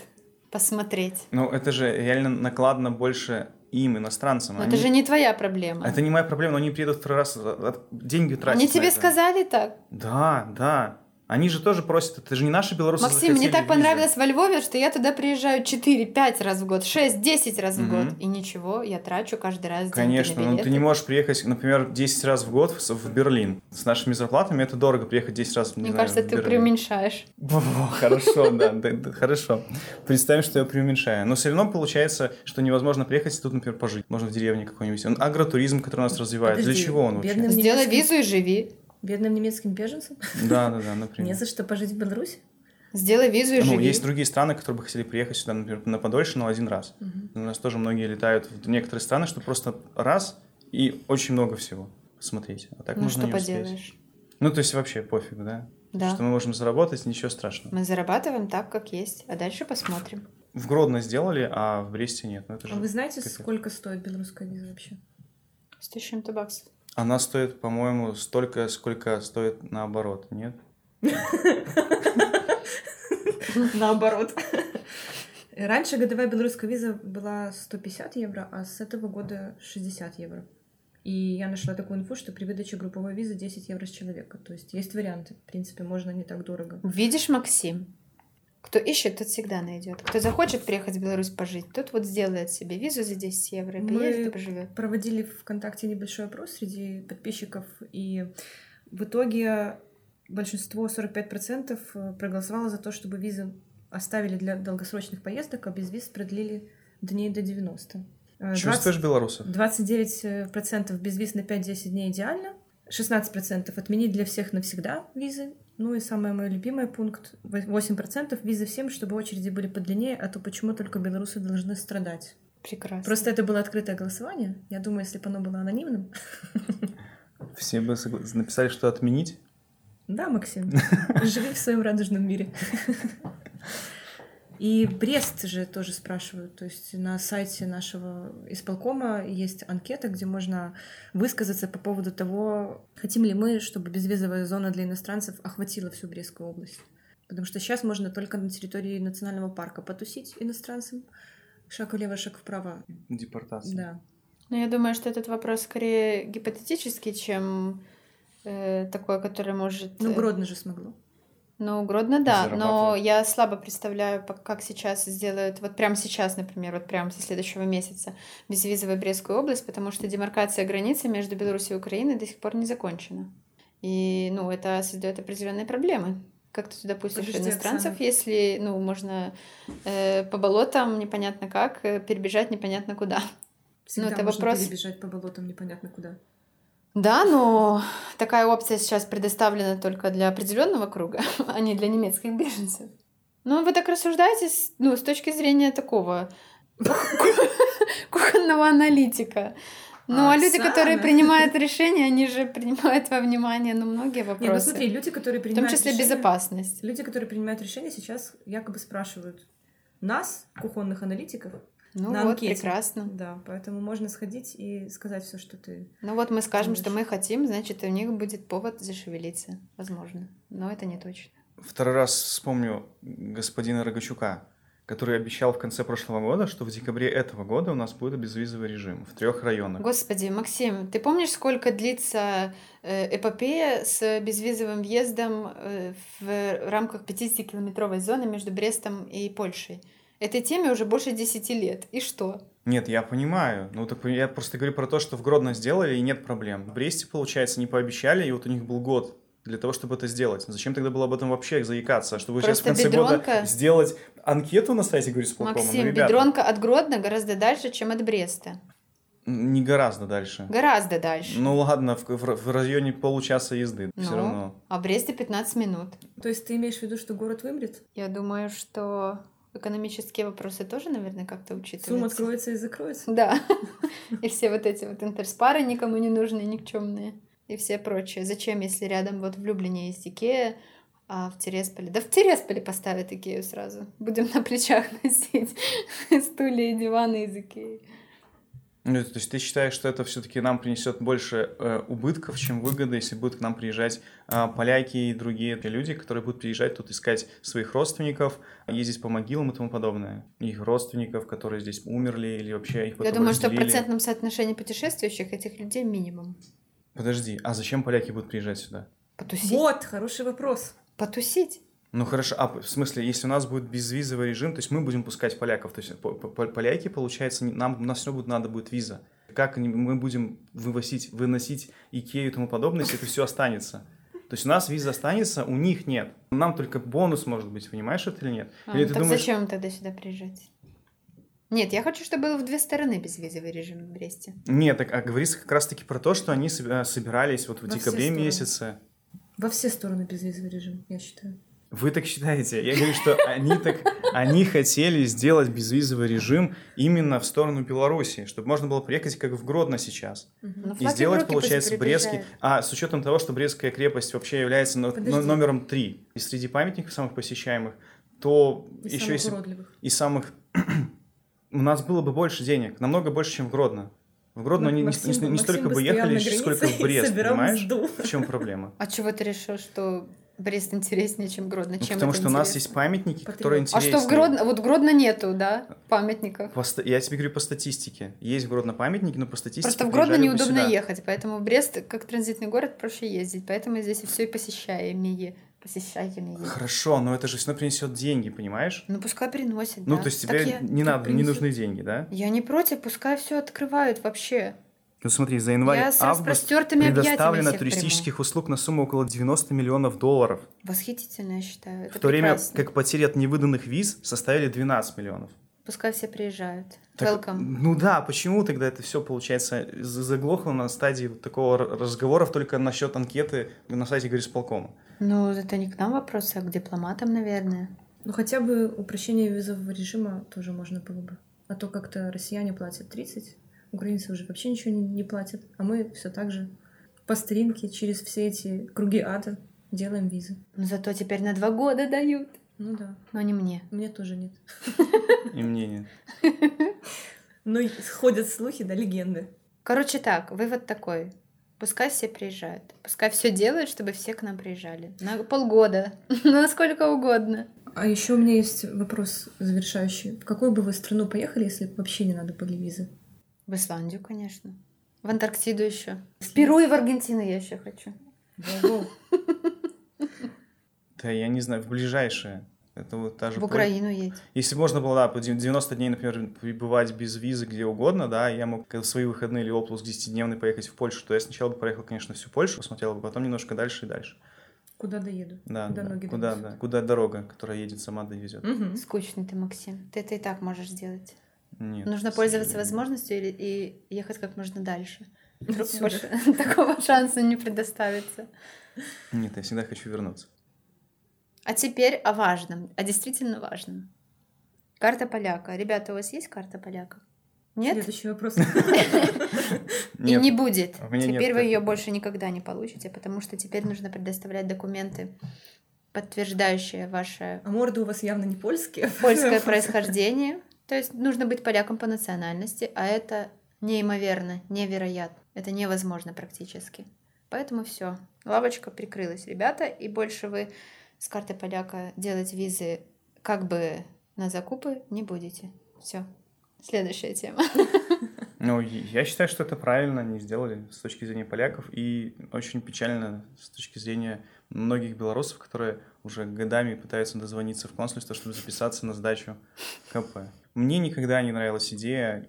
посмотреть. Ну, это же реально накладно больше им, иностранцам. Но Они- это же не твоя проблема. Это не моя проблема, но они приедут второй раз, а деньги тратят. Они тебе сказали так? Да, да. Они же тоже просят, это же не наши белорусы Максим, мне так визы. понравилось во Львове, что я туда приезжаю 4-5 раз в год, 6-10 раз в Мгм. год. И ничего, я трачу каждый раз деньги Конечно, на но ты билеты. не можешь приехать, например, 10 раз в год в в Берлин. С нашими зарплатами это дорого приехать 10 раз не Мне знаю, кажется, в ты Берлин. преуменьшаешь. Хорошо, да, хорошо. Представим, что я преуменьшаю. Но все равно получается, что невозможно приехать и тут, например, пожить. Можно в деревне какой-нибудь. Он агротуризм, который у нас развивает. Для чего он вообще? Сделай визу и живи. Бедным немецким беженцам? Да, да, [laughs] да, Не например. за что пожить в Беларуси? Сделай визу и Ну, живи. есть другие страны, которые бы хотели приехать сюда, например, на подольше, но один раз. У нас тоже многие летают в некоторые страны, чтобы просто раз и очень много всего посмотреть. А так Ну можно что не успеть. поделаешь. Ну, то есть вообще пофиг, да? Да. Что мы можем заработать, ничего страшного. Мы зарабатываем так, как есть, а дальше посмотрим. В Гродно сделали, а в Бресте нет. Ну, это же А вы знаете, капец. сколько стоит белорусская виза вообще? Сто с чем-то баксов. Она стоит, по-моему, столько, сколько стоит наоборот, нет? [laughs] Наоборот. Раньше годовая белорусская виза была 150 евро, а с этого года 60 евро. И я нашла такую инфу, что при выдаче групповой визы 10 евро с человека. То есть есть варианты. В принципе, можно не так дорого. Видишь, Максим? Кто ищет, тот всегда найдет. Кто захочет приехать в Беларусь пожить, тот вот сделает себе визу за 10 евро и поедет и поживет. Проводили ВКонтакте небольшой опрос среди подписчиков, и в итоге большинство, 45%, проголосовало за то, чтобы визы оставили для долгосрочных поездок, а без виз продлили дней до 90. Э, 20 Чувствуешь белорусов? 29% без виз на 5-10 дней идеально. 16% отменить для всех навсегда визы. Ну и самый мой любимый пункт. 8% визы всем, чтобы очереди были подлиннее, а то почему только белорусы должны страдать. Прекрасно. Просто это было открытое голосование. Я думаю, если бы оно было анонимным. Все бы написали, что отменить. Да, Максим, [laughs] живи в своем радужном мире. И Брест же тоже спрашивают. То есть на сайте нашего исполкома есть анкета, где можно высказаться по поводу того, хотим ли мы, чтобы безвизовая зона для иностранцев охватила всю Брестскую область. Потому что сейчас можно только на территории национального парка потусить иностранцам. Шаг влево, шаг вправо. Депортация. Да. Ну, я думаю, что этот вопрос скорее гипотетический, чем э, такой, который может... Ну, э, Гродно же смогло. Ну, Гродно, да, но я слабо представляю, как сейчас сделают, вот прямо сейчас, например, вот прямо со следующего месяца, безвизовую Брестскую область, потому что демаркация границы между Беларусью и Украиной до сих пор не закончена. И, ну, это создает определенные проблемы. Как ты туда пустишь Подожди, иностранцев, Оксана. если, ну, можно э, по болотам непонятно как, э, перебежать непонятно куда. Всегда это можно вопрос- перебежать по болотам непонятно куда. Да, но такая опция сейчас предоставлена только для определенного круга, [laughs] а не для немецких беженцев. Ну, вы так рассуждаете, с- ну, с точки зрения такого [laughs] кухонного аналитика. Ну, а люди, которые принимают решения, они же принимают во внимание, ну, многие Не, ну вопросы. смотри, люди, которые в том принимают числе решения- безопасность. Люди, которые принимают решения, сейчас якобы спрашивают нас, кухонных аналитиков. Ну, на вот, анкете. прекрасно. Да, поэтому можно сходить и сказать все, что ты. Ну, вот мы скажем, что Думаешь? мы хотим, значит, у них будет повод зашевелиться. Возможно. Но это не точно. Второй раз вспомню господина Рогачука, который обещал в конце прошлого года, что в декабре этого года у нас будет безвизовый режим в трех районах. Господи, Максим, ты помнишь, сколько длится э, эпопея с безвизовым въездом э, в рамках 50-километровой зоны между Брестом и Польшей? Этой теме уже больше 10 лет. И что? Нет, я понимаю. Ну, так я просто говорю про то, что в Гродно сделали, и нет проблем. В Бресте, получается, не пообещали, и вот у них был год для того, чтобы это сделать. Зачем тогда было об этом вообще заикаться? Чтобы сейчас в Просто конце бедронка- года сделать анкету на сайте горисполкома? Ну, Максим, ребята, Бедронка от Гродно гораздо дальше, чем от Бреста. Не гораздо дальше. Гораздо дальше. Ну ладно, в, в- в районе получаса езды. Ну. Все равно. А в Бресте 15 минут. То есть ты имеешь в виду, что город вымрет? Я думаю, что экономические вопросы тоже, наверное, как-то Сумма учитываются. откроется и закроется. Да. И все вот эти вот интерспары никому не нужные, никчемные. И все прочее. Зачем, если рядом вот в Люблине есть Икея, а в Тересполе... Да в Тересполе поставят Икею сразу. Будем на плечах [laughs] носить стулья и диваны из Икеи. Ну, то есть ты считаешь, что это все-таки нам принесет больше э, убытков, чем выгоды, если будут к нам приезжать э, поляки и другие люди, которые будут приезжать тут искать своих родственников, ездить по могилам и тому подобное. Их родственников, которые здесь умерли или вообще их Я думаю, что в процентном соотношении путешествующих этих людей минимум. Подожди, а зачем поляки будут приезжать сюда? Потусить. Вот, хороший вопрос. Потусить. Ну хорошо, а в смысле, если у нас будет безвизовый режим, то есть мы будем пускать поляков, то есть поляки, получается, нам, у нас все будет надо будет виза. Как мы будем вывозить, выносить Икею и тому подобное, если это все останется? То есть у нас виза останется, у них нет. Нам только бонус может быть, понимаешь это или нет? А, или ну ты так думаешь... зачем тогда сюда приезжать? Нет, я хочу, чтобы был в две стороны безвизовый режим в Бресте. Нет, так, а говорится как раз-таки про то, что они собирались вот в Во декабре месяце. Во все стороны безвизовый режим, я считаю. Вы так считаете? Я говорю, что они так, они хотели сделать безвизовый режим именно в сторону Беларуси, чтобы можно было приехать как в Гродно сейчас. Угу. И сделать, получается, Брестский... А с учетом того, что Брестская крепость вообще является номером три и среди памятников самых посещаемых, то и еще самых если... И самых... [clears throat] У нас было бы больше денег, намного больше, чем в Гродно. В Гродно Максим, не, не, не столько бы ехали, сколько в [laughs] Брест, понимаешь? Мзду. В чем проблема? А чего ты решил, что Брест интереснее, чем Гродно. Ну, чем потому что интересно? у нас есть памятники, Патриот. которые интереснее. А что в Гродно? Вот в Гродно нету, да, памятников? По, я тебе говорю по статистике. Есть в Гродно памятники, но по статистике Просто в Гродно неудобно ехать, поэтому в Брест, как транзитный город, проще ездить. Поэтому здесь все и посещаемые. Посещаемые. Хорошо, но это же все принесет деньги, понимаешь? Ну, пускай приносит, Ну, да. то есть тебе я... не надо, принесет... не нужны деньги, да? Я не против, пускай все открывают вообще. Ну смотри, за январь-август предоставлено туристических приму. услуг на сумму около 90 миллионов долларов. Восхитительно, я считаю. Это в то прекрасно. время как потери от невыданных виз составили 12 миллионов. Пускай все приезжают. Так, Welcome. Ну да, почему тогда это все, получается, заглохло на стадии такого разговоров только насчет анкеты на сайте горисполкома? Ну, это не к нам вопрос, а к дипломатам, наверное. Ну, хотя бы упрощение визового режима тоже можно было бы. А то как-то россияне платят 30, Украинцы уже вообще ничего не, не платят, а мы все так же по старинке через все эти круги ада делаем визы. Но зато теперь на два года дают. Ну да. Но не мне. Мне тоже нет. [laughs] И мне нет. [laughs] Ну, ходят слухи, да, легенды. Короче так, вывод такой. Пускай все приезжают. Пускай все делают, чтобы все к нам приезжали. На полгода. [laughs] На сколько угодно. А еще у меня есть вопрос завершающий. В какую бы вы страну поехали, если вообще не надо были визы? В Исландию, конечно. В Антарктиду еще. В Перу и в Аргентину я еще хочу. [laughs] Да, я не знаю, в ближайшее. Это вот та же в Украину едь. Если можно было, да, по 90 дней, например, пребывать без визы где угодно, да, я мог в свои выходные или отпуск 10-дневный поехать в Польшу, то я сначала бы проехал, конечно, всю Польшу, посмотрел бы, потом немножко дальше и дальше. Куда доеду? Да, куда, да, ноги куда, да, куда дорога, которая едет, сама довезет. Угу. Скучный ты, Максим. Ты это и так можешь сделать. Нет. Нужно пользоваться возможностью и, и ехать как можно дальше. Вдруг больше [laughs] такого шанса не предоставится. Нет, я всегда хочу вернуться. А теперь о важном, о действительно важном. Карта поляка. Ребята, у вас есть карта поляка? Нет? Следующий вопрос. [laughs] И не будет. Теперь вы ее больше никогда не получите, потому что теперь нужно предоставлять документы, подтверждающие ваше... А морды у вас явно не польские. Польское [laughs] происхождение то есть нужно быть поляком по национальности, а это неимоверно, невероятно. Это невозможно практически. Поэтому все, лавочка прикрылась, ребята, и больше вы с карты поляка делать визы как бы на закупы не будете. Все. Следующая тема. [laughs] Ну, я считаю, что это правильно они сделали с точки зрения поляков, и очень печально с точки зрения многих белорусов, которые уже годами пытаются дозвониться в консульство, чтобы записаться на сдачу КП. Мне никогда не нравилась идея,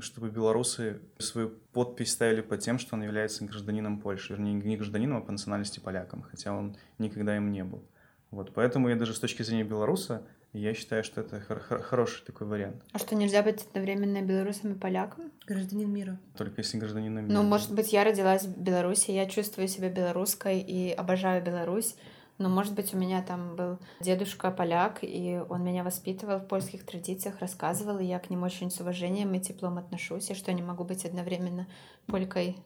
чтобы белорусы свою подпись ставили под тем, что он является гражданином Польши. Вернее, не гражданином, а по национальности поляком, хотя он никогда им не был. Вот, поэтому я даже с точки зрения белоруса, я считаю, что это хор- хор- хороший такой вариант. А что, нельзя быть одновременно белорусом и поляком? Гражданин мира. Только если гражданин мира. Ну, может быть, я родилась в Беларуси, я чувствую себя белорусской и обожаю Беларусь, но, может быть, у меня там был дедушка поляк, и он меня воспитывал в польских традициях, рассказывал, и я к нему очень с уважением и теплом отношусь, и что не могу быть одновременно полькой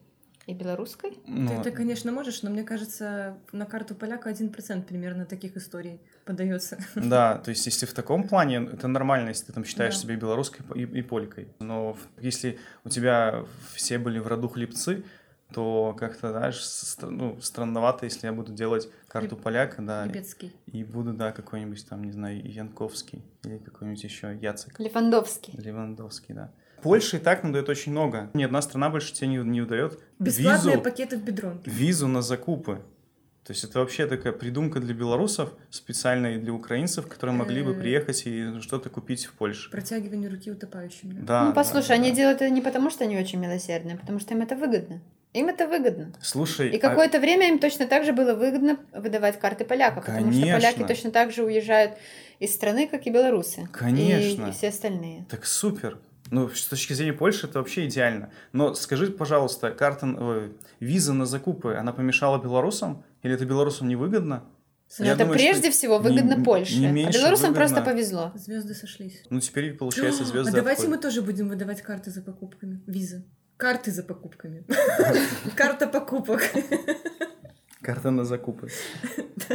И белорусской? Ну, Ты, ты, конечно, можешь, но мне кажется, на карту поляка 1% примерно таких историй подается. [laughs] Да, то есть если в таком плане, это нормально, если ты там считаешь Да. себя белорусской и, и полькой. Но если у тебя все были в роду хлебцы, то как-то, знаешь, ну, странновато, если я буду делать карту Хлеб- поляка, да, Лебецкий. и буду, да, какой-нибудь там, не знаю, Янковский или какой-нибудь еще Яцек. Левандовский. Левандовский, да. Польша и так нам дает очень много. Ни одна страна больше тебе не, не выдает Бесплатные визу, пакеты в бедронке. визу на закупы. То есть это вообще такая придумка для белорусов, специальная и для украинцев, которые могли бы Э. приехать и что-то купить в Польше. Протягивание руки утопающим. да. Да, ну, послушай, да, они да. делают это не потому, что они очень милосердные, а потому что им это выгодно. Им это выгодно. Слушай, И а- какое-то время им точно так же было выгодно выдавать карты поляка, потому что Конечно. поляки точно так же уезжают из страны, как и белорусы. Конечно. И, и все остальные. так супер. Ну, с точки зрения Польши это вообще идеально. Но скажи, пожалуйста, карта, ой, виза на закупы, она помешала белорусам? Или это белорусам невыгодно? Но Я это думаю, прежде всего не- выгодно не Польше. а меньше белорусам выгодно. просто повезло. Звезды сошлись. Ну, теперь, получается, [gasps] звезды А давайте мы тоже будем выдавать карты за покупками. Визы. Карты за покупками. [laughs] Карта покупок. Карта на закупы. [laughs]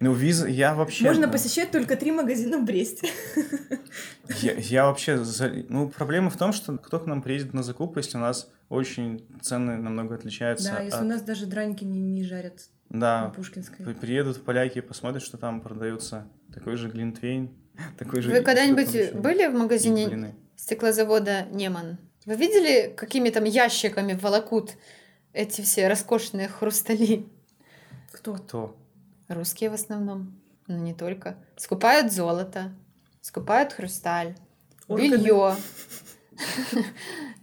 Ну, виза, я вообще... Можно да. посещать только три магазина в Бресте. [laughs] Я, я вообще... за- Ну, проблема в том, что кто к нам приедет на закупы, если у нас очень цены намного отличаются Да, если от- у нас даже драники не, не жарят на Да, Пушкинской. при- приедут поляки и посмотрят, что там продаются такой же глинтвейн, такой же... Вы когда-нибудь были в магазине стеклозавода Неман? Вы видели, какими там ящиками волокут эти все роскошные хрустали? Кто? Кто? Русские в основном, но не только. Скупают золото, скупают хрусталь, Органы. белье,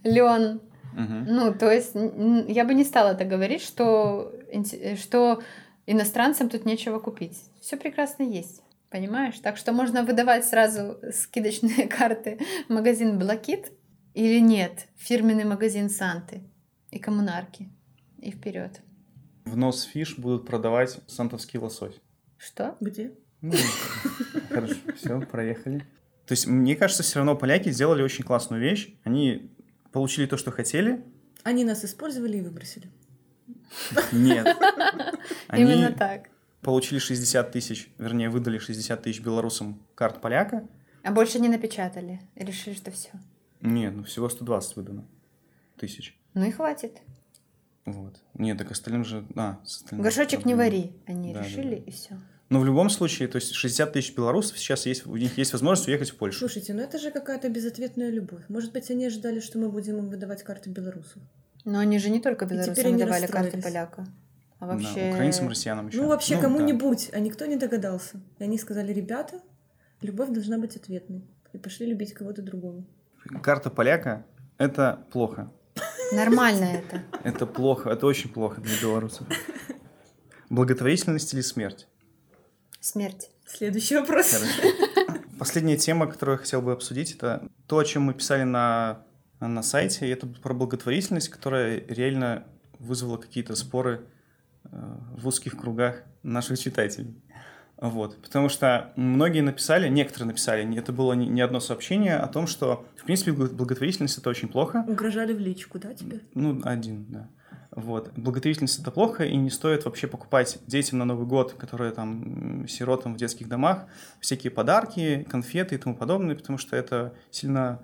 лен. Ну, то есть я бы не стала так говорить, что, что иностранцам тут нечего купить. Все прекрасно есть. Понимаешь? Так что можно выдавать сразу скидочные [laughs] карты в магазин Блакит или нет, фирменный магазин Санты и коммунарки. И вперед. В нос фиш будут продавать сантовский лосось. Что? Где? Ну, Хорошо, все, проехали. То есть, мне кажется, все равно поляки сделали очень классную вещь. Они получили то, что хотели. Они нас использовали и выбросили. Нет. [laughs] Именно так. получили 60 тысяч, вернее, выдали 60 тысяч белорусам карт поляка. А больше не напечатали. Решили, что все. Нет, ну всего 120 выдано тысяч. Ну и хватит. Вот. Нет, так остальным же... А, остальным Горшочек не вари. Они Да, да, решили, да. и все. Но в любом случае, то есть 60 тысяч белорусов сейчас есть, у них есть возможность уехать в Польшу. Слушайте, ну это же какая-то безответная любовь. Может быть, они ожидали, что мы будем им выдавать карты белорусов. Но они же не только теперь белорусам они давали карты поляка. А Да, вообще... украинцам, россиянам еще. Ну, вообще, да. кому-нибудь, а никто не догадался. И они сказали, ребята, любовь должна быть ответной. И пошли любить кого-то другого. Карта поляка — это плохо. Нормально это. Это плохо, это очень плохо для белорусов. Благотворительность или смерть? Смерть. Следующий вопрос. Хорошо. Последняя тема, которую я хотел бы обсудить, это то, о чем мы писали на, на сайте. И это про благотворительность, которая реально вызвала какие-то споры э, в узких кругах наших читателей. Вот. Потому что многие написали, некоторые написали, это было не, одно сообщение о том, что, в принципе, благо- благотворительность это очень плохо. Угрожали в личку, да, тебе? Ну, один, да. Вот. Благотворительность это плохо, и не стоит вообще покупать детям на Новый год, которые там сиротам в детских домах, всякие подарки, конфеты и тому подобное, потому что это сильно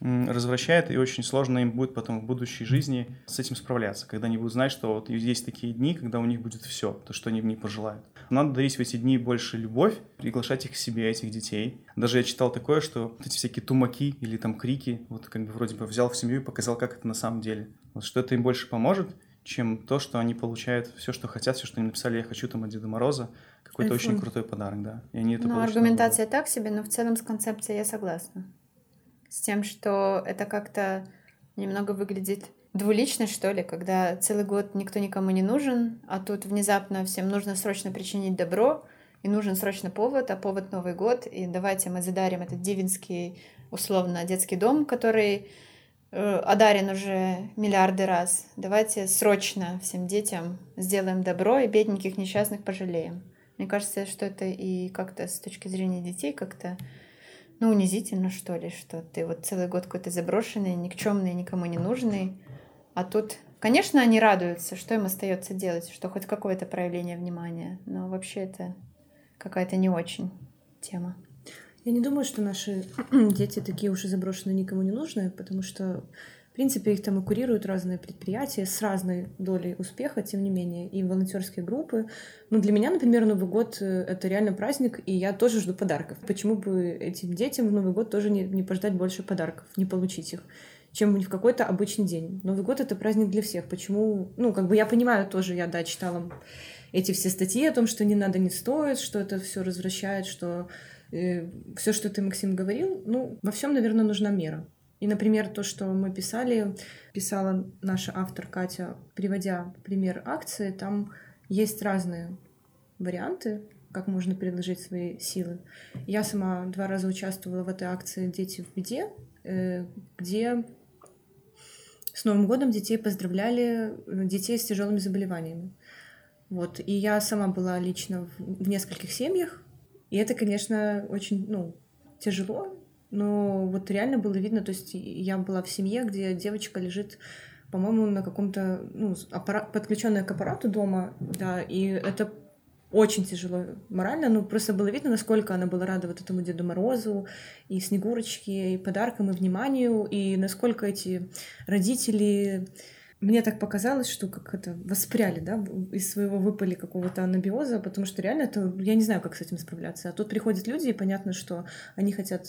развращает, и очень сложно им будет потом в будущей жизни с этим справляться, когда они будут знать, что вот есть такие дни, когда у них будет все, то, что они в ней пожелают. Надо дарить в эти дни больше любовь, приглашать их к себе, этих детей. Даже я читал такое, что вот эти всякие тумаки или там крики, вот как бы вроде бы взял в семью и показал, как это на самом деле. Вот что это им больше поможет, чем то, что они получают все, что хотят, все, что они написали, я хочу там от Деда Мороза, какой-то очень крутой подарок, да. И они это Ну, аргументация так себе, но в целом с концепцией я согласна. С тем, что это как-то немного выглядит двулично, что ли, когда целый год никто никому не нужен, а тут внезапно всем нужно срочно причинить добро, и нужен срочно повод, а повод Новый год, и давайте мы задарим этот дивинский, условно, детский дом, который э, одарен уже миллиарды раз. Давайте срочно всем детям сделаем добро и бедненьких несчастных пожалеем. Мне кажется, что это и как-то с точки зрения детей как-то ну, унизительно, что ли, что ты вот целый год какой-то заброшенный, никчемный, никому не нужный, а тут Конечно, они радуются, что им остается делать, что хоть какое-то проявление внимания, но вообще это какая-то не очень тема. Я не думаю, что наши [clears throat] дети такие уж и заброшенные никому не нужны, потому что, в принципе, их там и курируют разные предприятия с разной долей успеха, тем не менее, и волонтерские группы. Ну, для меня, например, Новый год — это реально праздник, и я тоже жду подарков. Почему бы этим детям в Новый год тоже не, не пождать больше подарков, не получить их? чем в какой-то обычный день. Новый год — это праздник для всех. Почему? Ну, как бы я понимаю тоже, я, да, читала эти все статьи о том, что не надо, не стоит, что это все развращает, что э, все, что ты, Максим, говорил, ну, во всем, наверное, нужна мера. И, например, то, что мы писали, писала наша автор Катя, приводя пример акции, там есть разные варианты, как можно предложить свои силы. Я сама два раза участвовала в этой акции «Дети в беде», э, где с Новым годом детей поздравляли, детей с тяжелыми заболеваниями. Вот. И я сама была лично в, в нескольких семьях, и это, конечно, очень, ну, тяжело, но вот реально было видно, то есть я была в семье, где девочка лежит, по-моему, на каком-то, ну, аппарат, подключенная к аппарату дома, да, и это очень тяжело морально, но просто было видно, насколько она была рада вот этому Деду Морозу, и Снегурочке, и подаркам, и вниманию, и насколько эти родители... Мне так показалось, что как это воспряли, да, из своего выпали какого-то анабиоза, потому что реально это, я не знаю, как с этим справляться. А тут приходят люди, и понятно, что они хотят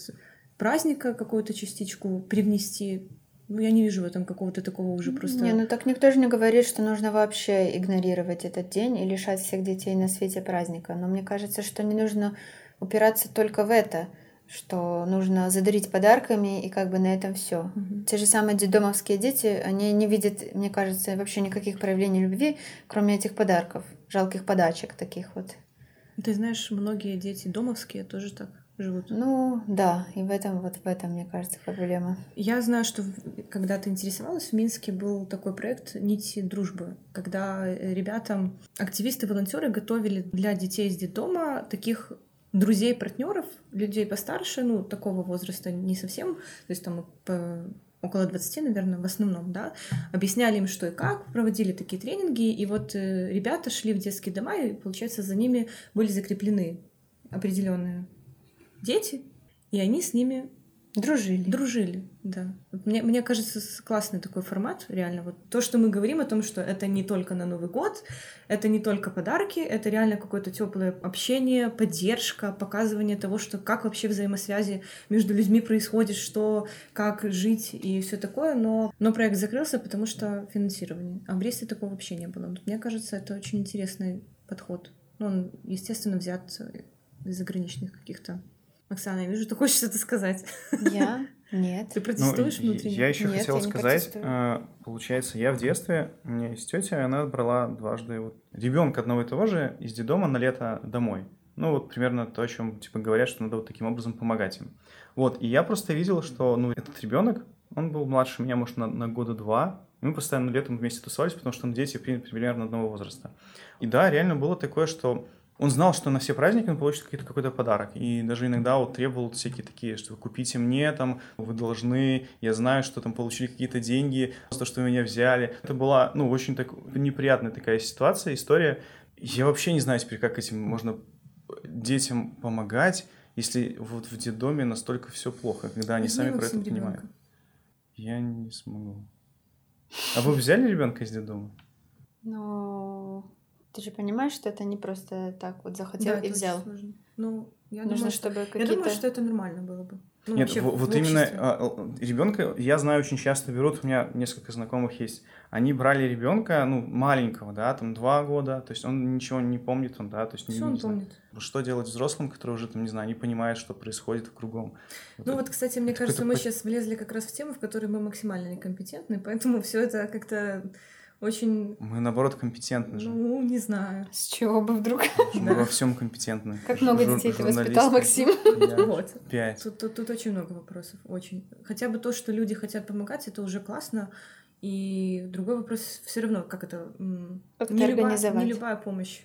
праздника какую-то частичку привнести, ну, я не вижу в этом какого-то такого уже просто... Не, ну так никто же не говорит, что нужно вообще игнорировать этот день и лишать всех детей на свете праздника. Но мне кажется, что не нужно упираться только в это, что нужно задарить подарками и как бы на этом все. Угу. Те же самые детдомовские дети, они не видят, мне кажется, вообще никаких проявлений любви, кроме этих подарков, жалких подачек таких вот. Ты знаешь, многие дети домовские тоже так живут. Ну, да, и в этом, вот в этом, мне кажется, проблема. Я знаю, что когда ты интересовалась, в Минске был такой проект «Нити дружбы», когда ребята, активисты, волонтеры готовили для детей из детдома таких друзей, партнеров, людей постарше, ну, такого возраста не совсем, то есть там по около 20, наверное, в основном, да, объясняли им, что и как, проводили такие тренинги, и вот э, ребята шли в детские дома, и, получается, за ними были закреплены определенные дети, и они с ними дружили. Дружили, да. Мне, мне кажется, классный такой формат, реально. Вот то, что мы говорим о том, что это не только на Новый год, это не только подарки, это реально какое-то теплое общение, поддержка, показывание того, что как вообще взаимосвязи между людьми происходит, что, как жить и все такое. Но, но проект закрылся, потому что финансирование. А в Бресте такого вообще не было. Мне кажется, это очень интересный подход. Ну, он, естественно, взят из заграничных каких-то Оксана, я вижу, ты хочешь что-то сказать. Я? [laughs] Нет. Ты протестуешь ну, внутренне? Я еще Нет, хотел я сказать, э, получается, я в детстве, у меня есть тетя, она брала дважды вот, ребенка одного и того же из детдома на лето домой. Ну, вот примерно то, о чем типа говорят, что надо вот таким образом помогать им. Вот, и я просто видел, что, ну, этот ребенок, он был младше меня, может, на, на года два, мы постоянно летом вместе тусовались, потому что мы дети примерно одного возраста. И да, реально было такое, что он знал, что на все праздники он получит какой-то какой подарок. И даже иногда вот требовал всякие такие, что купите мне там, вы должны, я знаю, что там получили какие-то деньги, то, что вы меня взяли. Это была, ну, очень так неприятная такая ситуация, история. Я вообще не знаю теперь, как этим можно детям помогать, если вот в детдоме настолько все плохо, когда они сами про это понимают. Я не смогу. А вы взяли ребенка из детдома? Ну, ты же понимаешь, что это не просто так вот захотел да, и взял. Ну, я Нужно, думаю, чтобы что... Я думаю, что это нормально было бы. Ну, Нет, вообще, вот именно а, ребенка, я знаю, очень часто берут, у меня несколько знакомых есть, они брали ребенка, ну, маленького, да, там, два года, то есть он ничего не помнит, он, да, то есть... Все не, он не помнит. Знаю, что делать взрослым, которые уже, там, не знаю, не понимают, что происходит кругом. Вот ну, это, вот, кстати, мне кажется, мы сейчас влезли как раз в тему, в которой мы максимально некомпетентны, поэтому все это как-то очень... Мы, наоборот, компетентны же. Ну, не знаю. С чего бы вдруг? Мы во всем компетентны. Как много детей ты воспитал, Максим? Вот. Пять. Тут, очень много вопросов, очень. Хотя бы то, что люди хотят помогать, это уже классно. И другой вопрос все равно, как это... Не, любая, не любая помощь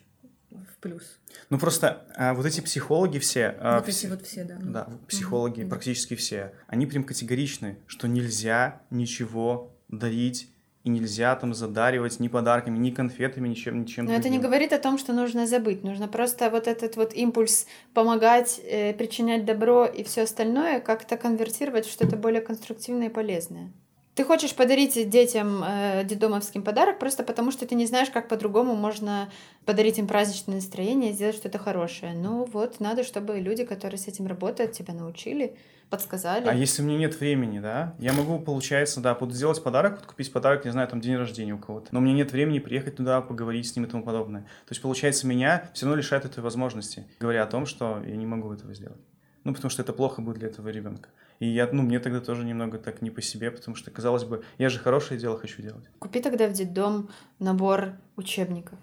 в плюс. Ну просто а, вот эти психологи все... А, вот эти вот все, да. Ну. Да, психологи, mm-hmm. практически все, они прям категоричны, что нельзя ничего дарить и нельзя там задаривать ни подарками, ни конфетами, ничем, ничем Но это не говорит о том, что нужно забыть. Нужно просто вот этот вот импульс помогать, э, причинять добро и все остальное как-то конвертировать в что-то более конструктивное и полезное. Ты хочешь подарить детям э, дедомовским подарок просто потому, что ты не знаешь, как по-другому можно подарить им праздничное настроение и сделать что-то хорошее. Ну вот, надо, чтобы люди, которые с этим работают, тебя научили, подсказали. А если мне нет времени, да? Я могу, получается, да, буду сделать подарок, вот купить подарок, не знаю, там день рождения у кого-то. Но мне нет времени приехать туда, поговорить с ним и тому подобное. То есть, получается, меня все равно лишают этой возможности, говоря о том, что я не могу этого сделать. Ну, потому что это плохо будет для этого ребенка. И я, ну, мне тогда тоже немного так не по себе, потому что, казалось бы, я же хорошее дело хочу делать. Купи тогда в детдом набор учебников.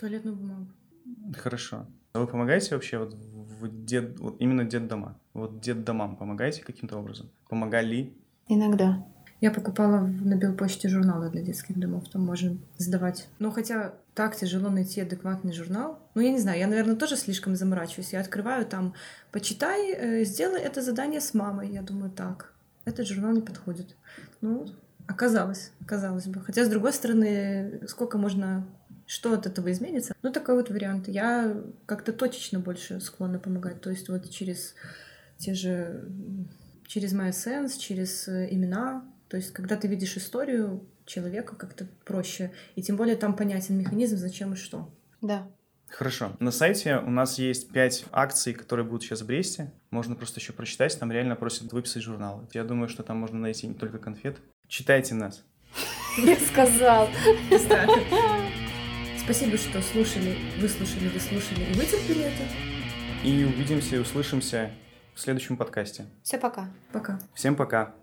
Туалетную бумагу. Хорошо. А вы помогаете вообще вот в дед, вот именно детдома? Вот детдомам помогаете каким-то образом? Помогали? Иногда. Я покупала на Белпочте журналы для детских домов, там можно сдавать. Но хотя так тяжело найти адекватный журнал. Ну, я не знаю, я, наверное, тоже слишком заморачиваюсь. Я открываю там, почитай, э, сделай это задание с мамой. Я думаю, так, этот журнал не подходит. Ну, оказалось, оказалось бы. Хотя, с другой стороны, сколько можно что от этого изменится? Ну, такой вот вариант. Я как-то точечно больше склонна помогать. То есть вот через те же... Через MySense, через э, имена, то есть, когда ты видишь историю человека, как-то проще. И тем более там понятен механизм, зачем и что. Да. Хорошо. На сайте у нас есть пять акций, которые будут сейчас в Бресте. Можно просто еще прочитать. Там реально просят выписать журналы. Я думаю, что там можно найти не только конфет. Читайте нас. Я сказал. Спасибо, что слушали, выслушали, выслушали и вытерпели это. И увидимся и услышимся в следующем подкасте. Все, пока. Пока. Всем пока.